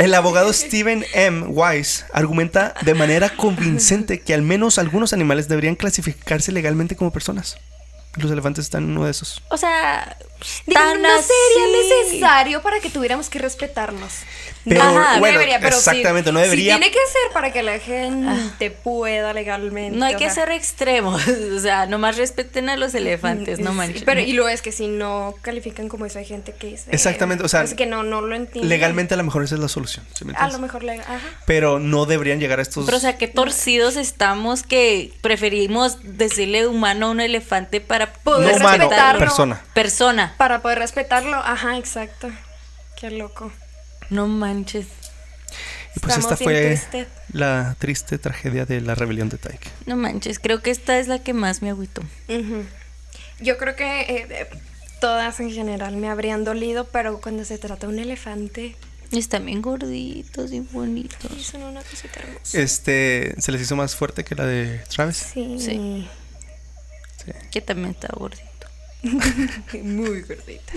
El abogado Stephen M. Weiss argumenta de manera convincente que al menos algunos animales deberían clasificarse legalmente como personas. Los elefantes están en uno de esos. O sea, Digo, no sería así. necesario para que tuviéramos que respetarlos. Pero, Ajá, bueno, debería, pero sí- exactamente, no sí debería. tiene que ser para que la gente pueda legalmente. No hay que sea, ser extremos. O sea, nomás respeten a los elefantes, no sí, manches. Pero y lo es que si no califican como eso, hay gente que dice. Exactamente, o sea, Es que no, no lo entiende. Legalmente a lo mejor esa es la solución. ¿sí me A lo mejor legal. Ajá. Pero no deberían llegar a estos. Pero, o sea, qué torcidos estamos que preferimos decirle humano a un elefante para no poder humano, respetarlo. persona. Persona. Para poder respetarlo. Ajá, exacto. Qué loco. No manches. Y pues Estamos esta fue la triste tragedia de la rebelión de Taik. No manches. Creo que esta es la que más me agüitó. Yo creo que eh, todas en general me habrían dolido, pero cuando se trata de un elefante, Están bien gorditos y bonitos. son una cosita hermosa. Este se les hizo más fuerte que la de Travis. Sí. Sí. Sí. Que también está gordito. Muy gordita.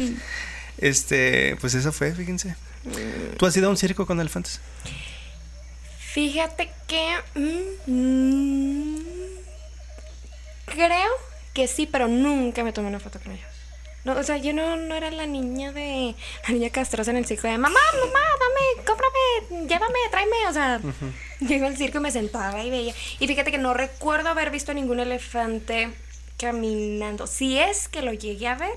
Este, pues eso fue, fíjense. ¿Tú has ido a un circo con elefantes? Fíjate que. mm, mm, creo que sí, pero nunca me tomé una foto con ellos. No, o sea, yo no, no era la niña de. La niña castrosa en el circo de mamá, mamá, dame, cómprame, llévame, tráeme. O sea, yo iba al circo y me sentaba y veía. Y fíjate que no recuerdo haber visto ningún elefante caminando. Si es que lo llegué a ver,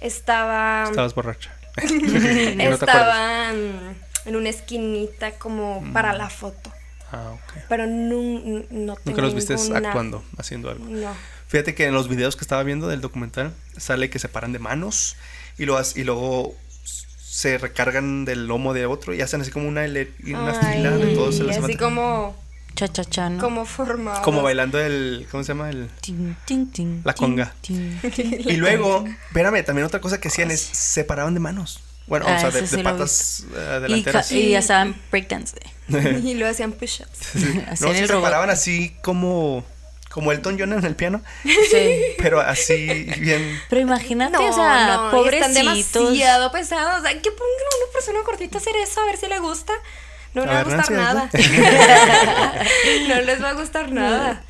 estaba. Estabas borracha. Y no te acuerdas. estaba mm, en una esquinita como para la foto. Ah, ok. Pero no, no tengo Nunca los viste ninguna- actuando, haciendo algo. No. Fíjate que en los videos que estaba viendo del documental sale que se paran de manos y, lo, y luego se recargan del lomo de otro y hacen así como una, una Ay, fila de todos. se les así levanta. como, Chachachano. como formado. Como bailando el. ¿Cómo se llama? El. Tin, tin, tin, La conga. Y luego, espérame, también otra cosa que hacían es se paraban de manos. Bueno, Ah, o sea, de, sí de patas eh, Y, delanteras. y ya saben breakdance. y lo hacían push-ups. Sí. No, el se robot. paraban así como. Como Elton John en el piano, Sí. pero así bien. Pero imagínate, No, o sea, no, pobrecitos. están demasiado pesados. O sea, que pongan a una persona gordita a hacer eso a ver si le gusta. No le A va a gustar nada. No les va a gustar nada.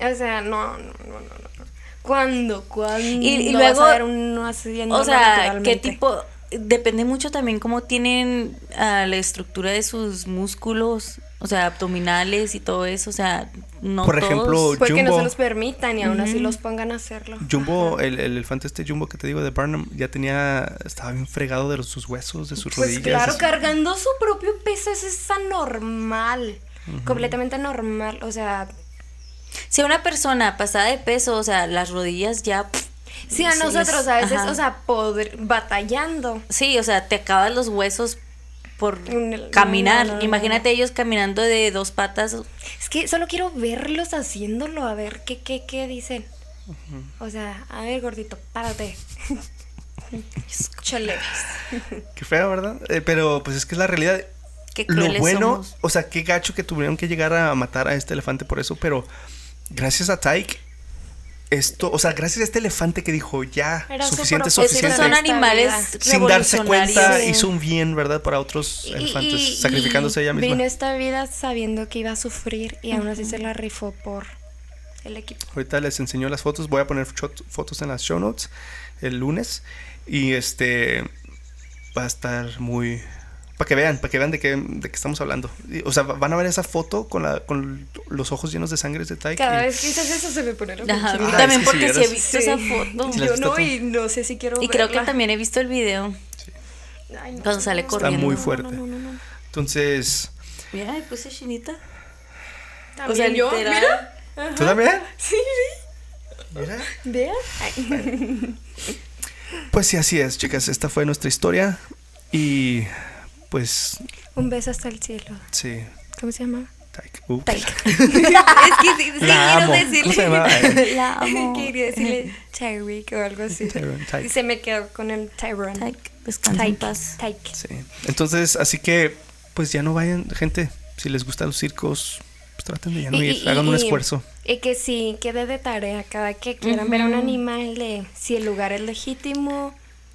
O sea, no, no, no, no. no. ¿Cuándo? ¿Cuándo? Y- y vas a luego, ver uno haciéndolo O sea, qué tipo. Depende mucho también cómo tienen ah, la estructura de sus músculos, o sea, abdominales y todo eso. O sea, no Por todos. ejemplo, Puede que no se los permitan y aún así los pongan a hacerlo. Jumbo, el, el elefante este Jumbo que te digo de Barnum, ya tenía, estaba bien fregado de los- sus huesos, de sus Pues rodillas. claro, cargando su propio peso eso es anormal. Completamente normal. O sea, Si una persona pasada de peso, o sea, las rodillas ya. pff, si a Sí, nosotros es- a veces, ajá. o sea, poder, batallando. Sí, o sea, te acabas los huesos por caminar. no, no, no, Imagínate ellos caminando de dos patas. Es que solo quiero verlos haciéndolo, a ver qué, qué, qué dicen. O sea, a ver, gordito, párate. Chale. Qué feo, ¿verdad? Eh, pero pues es que es la realidad. Qué Lo bueno, somos. o sea, qué gacho que tuvieron que llegar a matar a este elefante por eso, pero gracias a Taik, esto, o sea, gracias a este elefante que dijo ya, Era su suficiente suficiente. son animales. Sin darse cuenta, Sí. hizo un bien, ¿verdad? Para otros Y- elefantes, y- sacrificándose y ella misma. Vino esta vida sabiendo que iba a sufrir y aún así se la rifó por el equipo. Ahorita les enseño las fotos. Voy a poner fotos en las show notes el lunes. Y este va a estar muy. Para que vean, para que vean de qué, de qué estamos hablando. Y, O sea, van a ver esa foto con, la, con los ojos llenos de sangre de Taik. Cada y- vez que dices eso se me pone Ajá, también sí, porque sí, sí he visto Sí. esa foto. Sí, Yo no, tú. y no sé si quiero Y creo que también he visto el video. Ay, no cuando sale no, corriendo. Está muy fuerte. No, no, no, no. Entonces. Mira, me puse chinita. También O sea, yo, literal. mira. ¿Tú también? Sí, Mira. Vean. Pues sí, así es, chicas. Esta fue nuestra historia. Y pues Un beso hasta el cielo. sí, ¿Cómo se llama? Taik. Ups. Taika. es que sí, sí La quiero amo. decirle. ¿Cómo se llama? La amo. Quería decirle Tyreek o algo así. Tyrone, Tyke. Y se me quedó con el Tyrone. Tyke, descansa en Tyke. paz. Tyke. Sí. Entonces, así que, pues ya no vayan, gente. Si les gustan los circos, pues traten de ya no Y- ir. y- Hagan un y- esfuerzo. Y que sí, quede de tarea cada que quieran ver a un animal de si el lugar es legítimo.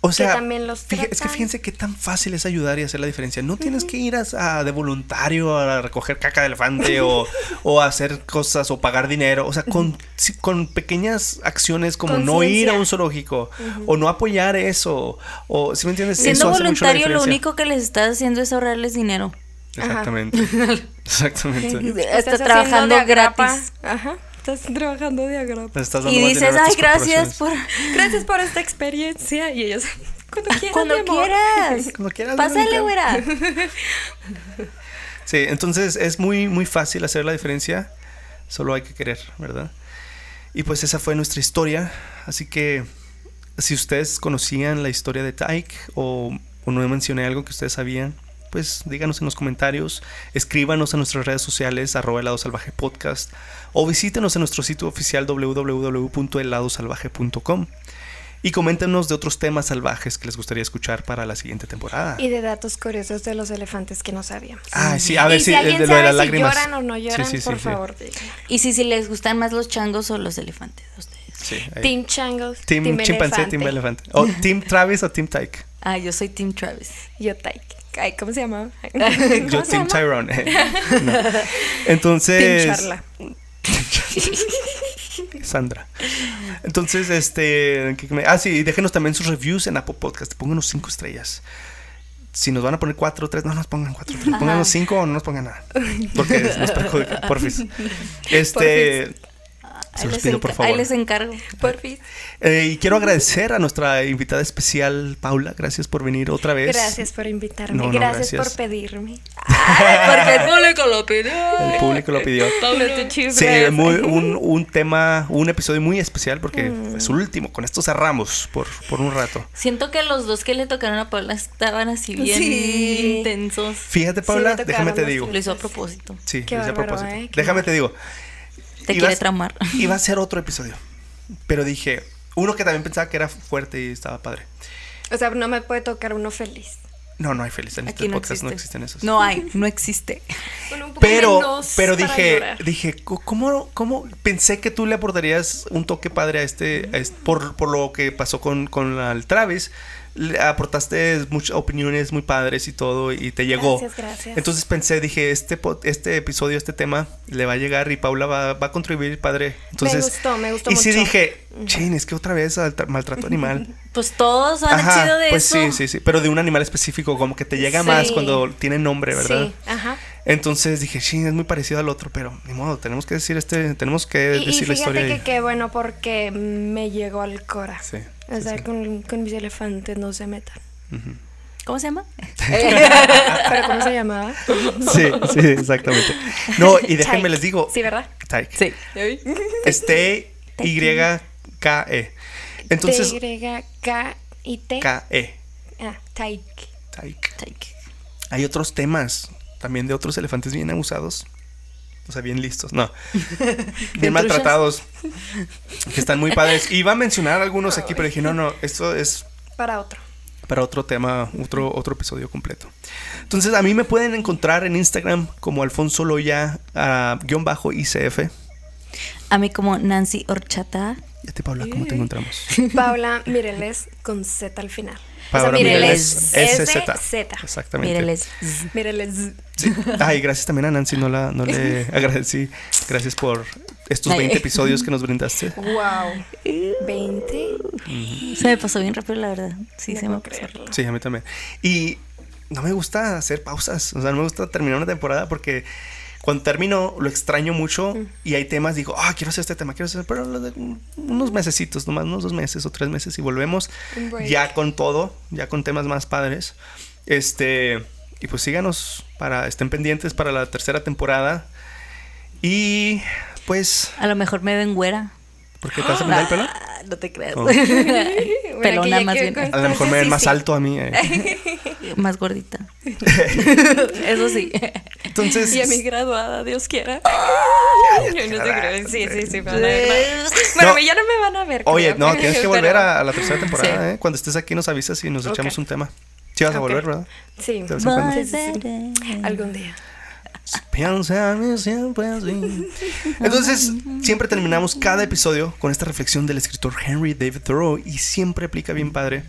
O sea, también los fíjate- es que fíjense qué tan fácil es ayudar y hacer la diferencia. No tienes que ir a, a- de voluntario a recoger caca de elefante o, hacer cosas o pagar dinero. O sea, con, pequeñas acciones como no ir a un zoológico o no apoyar eso. O, ¿sí me entiendes? Siendo Eso voluntario, lo único que les estás haciendo es ahorrarles dinero. Exactamente. Exactamente. Estás trabajando gratis. Ajá. Estás trabajando de dando Y dices, ay, gracias corporaciones". por... Gracias por esta experiencia. Y ellos, cuando quieras. Cuando mi amor". quieras. Cuando quieras, Pásale, güera. Sí, entonces es muy, muy fácil hacer la diferencia. Solo hay que querer, ¿verdad? Y pues esa fue nuestra historia. Así que si ustedes conocían la historia de Tyke o, o no mencioné algo que ustedes sabían, pues díganos en los comentarios, escríbanos en nuestras redes sociales, arroba helado salvaje podcast, o visítenos en nuestro sitio oficial www.heladosalvaje.com y coméntenos de otros temas salvajes que les gustaría escuchar para la siguiente temporada. Y de datos curiosos de los elefantes que no sabíamos. Ah, sí, a ver y si si alguien de lo de sabe las si lágrimas. lloran o no lloran, Sí, sí, sí, por sí. favor, digan. Y si, si les gustan más los changos o los elefantes a ustedes. Team Changos, Team, Team, chimpancé, elefante. Team elefante. O Team Travis o Team Tyke. Ah, yo soy Team Travis. Yo Tyke. Ay, ¿cómo se llama? Yo Tyrone. No. Entonces. Charla. Sandra. Entonces, este. ¿qué me- Ah, sí, déjenos también sus reviews en Apple Podcast. Pónganos cinco estrellas. Si nos van a poner cuatro o tres, no nos pongan cuatro o tres. Pónganos cinco o no nos pongan nada. Porque nos perjudica. Porfis. Este. Se Ahí los les, pido, por favor. ahí les encargo. Por fin. Eh, y quiero agradecer a nuestra invitada especial, Paula. Gracias por venir otra vez. Gracias por invitarme. No, no, gracias, gracias. por pedirme. Porque el público lo pidió. El público lo pidió. Sí, muy- un, un tema, un episodio muy especial porque Mm. es el último. Con esto cerramos por, por un rato. Siento que los dos que le tocaron a Paula estaban así bien Sí. intensos. Fíjate, Paula, tocaron déjame te digo. Lo hizo a propósito. Sí, Qué lo hice a bárbaro, propósito. ¿eh? Qué Déjame te digo. Te Ibas- quiere tramar. Iba a ser otro episodio. Pero dije, uno que también pensaba que era fuerte y estaba padre. O sea, no me puede tocar uno feliz. No, no hay feliz. En Aquí este no podcast no existe. existen esos. No hay, no existe. Uno un poco Pero, pero dije, llorar. dije, ¿cómo, ¿cómo? Pensé que tú le aportarías un toque padre a este, a este- por, por lo que pasó con, con el Travis. Aportaste muchas opiniones muy padres y todo, y te llegó. Gracias, gracias. Entonces pensé, dije, este, este episodio, este tema, le va a llegar y Paula va, va a contribuir padre. Entonces, gustó, me gustó Y sí dije, chin, es que otra vez al tra- maltrato animal. Pues todos han Ajá, sido de pues eso. sí, sí, sí, pero de un animal específico, como que te llega Sí. más cuando tiene nombre, ¿verdad? Sí, ajá. Entonces dije, sí, es muy parecido al otro, pero ni modo, tenemos que decir este, tenemos que Y, y decir la fíjate historia. que y- qué bueno porque me llegó al cora. Sí, O sea, sí. Con, con mis elefantes no se metan. ¿Cómo se llama? ¿Pero cómo se llamaba? Sí, sí, exactamente. No, y déjenme les digo, Sí, ¿verdad? Tyke. Sí. Este Y-K-E. Entonces, T-Y-K-I-T. K-E. Ah, Taik. Tyke. Hay otros temas también de otros elefantes bien abusados. O sea, bien listos, no. Bien maltratados. Que están muy padres. Iba a mencionar algunos aquí, pero dije, no, no, esto es Para otro. para otro tema, otro, otro episodio completo. Entonces, a mí me pueden encontrar en Instagram como Alfonso Loya, ah, guion bajo ICF. A mí como Nancy Horchata. Y a ti, Paula, ¿cómo te encontramos? Paula Mireles con Z al final. O sea, Mireles, Mireles, SZ. Z. Exactamente. Míreles. Mireles. Sí. Ay, gracias también a Nancy, no, la, no le agradecí. Gracias por estos Ay. 20 episodios que nos brindaste. Wow. 20. Se me pasó bien rápido, la verdad. Sí, No se me pasó. creerlo. Sí, a mí también. Y no me gusta hacer pausas, o sea, no me gusta terminar una temporada porque cuando termino lo extraño mucho y hay temas, digo, ah, quiero hacer este tema, quiero hacer, pero unos mesecitos, nomás unos dos meses o tres meses y volvemos ya con todo, ya con temas más padres. Este, y pues síganos para, estén pendientes para la tercera temporada. Y pues, A lo mejor me ven güera. ¿Por qué te vas a pintar el pelo? Ah, no te creas. Oh. Bueno, Pelona más bien. con- A lo mejor me ven sí, más sí. alto a mí. eh. Más gordita. Eso sí. Entonces, Y a mi graduada, Dios quiera. te Yo no te creo. Sí, sí, sí. me van a ver. Bueno, No. ya no me van a ver. Oye, creo, no, tienes que volver pero- a, la tercera temporada, Sí. ¿eh? Cuando estés aquí nos avisas y nos echamos un tema. Sí vas a volver, ¿verdad? Sí. Algún día. Mí siempre así. Entonces, siempre terminamos cada episodio con esta reflexión del escritor Henry David Thoreau y siempre aplica bien padre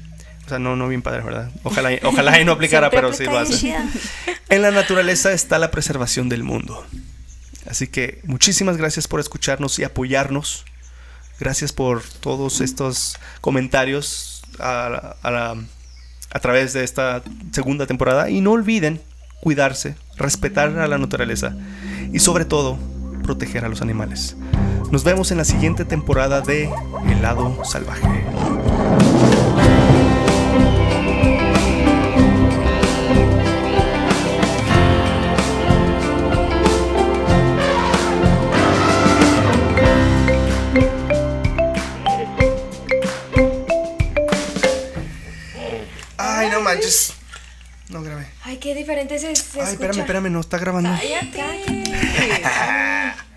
O sea, no, no bien padre, ¿verdad? Ojalá, ojalá y no aplicara, pero sí lo hace. En la naturaleza está la preservación del mundo. Así que muchísimas gracias por escucharnos y apoyarnos. Gracias por todos estos comentarios a, a través de esta segunda temporada. Y no olviden cuidarse, respetar a la naturaleza y sobre todo proteger a los animales. Nos vemos en la siguiente temporada de El lado salvaje. Ay, no manches. No grabé. Ay, qué diferente se, se Ay, espérame, escucha. espérame, no está grabando. Cállate.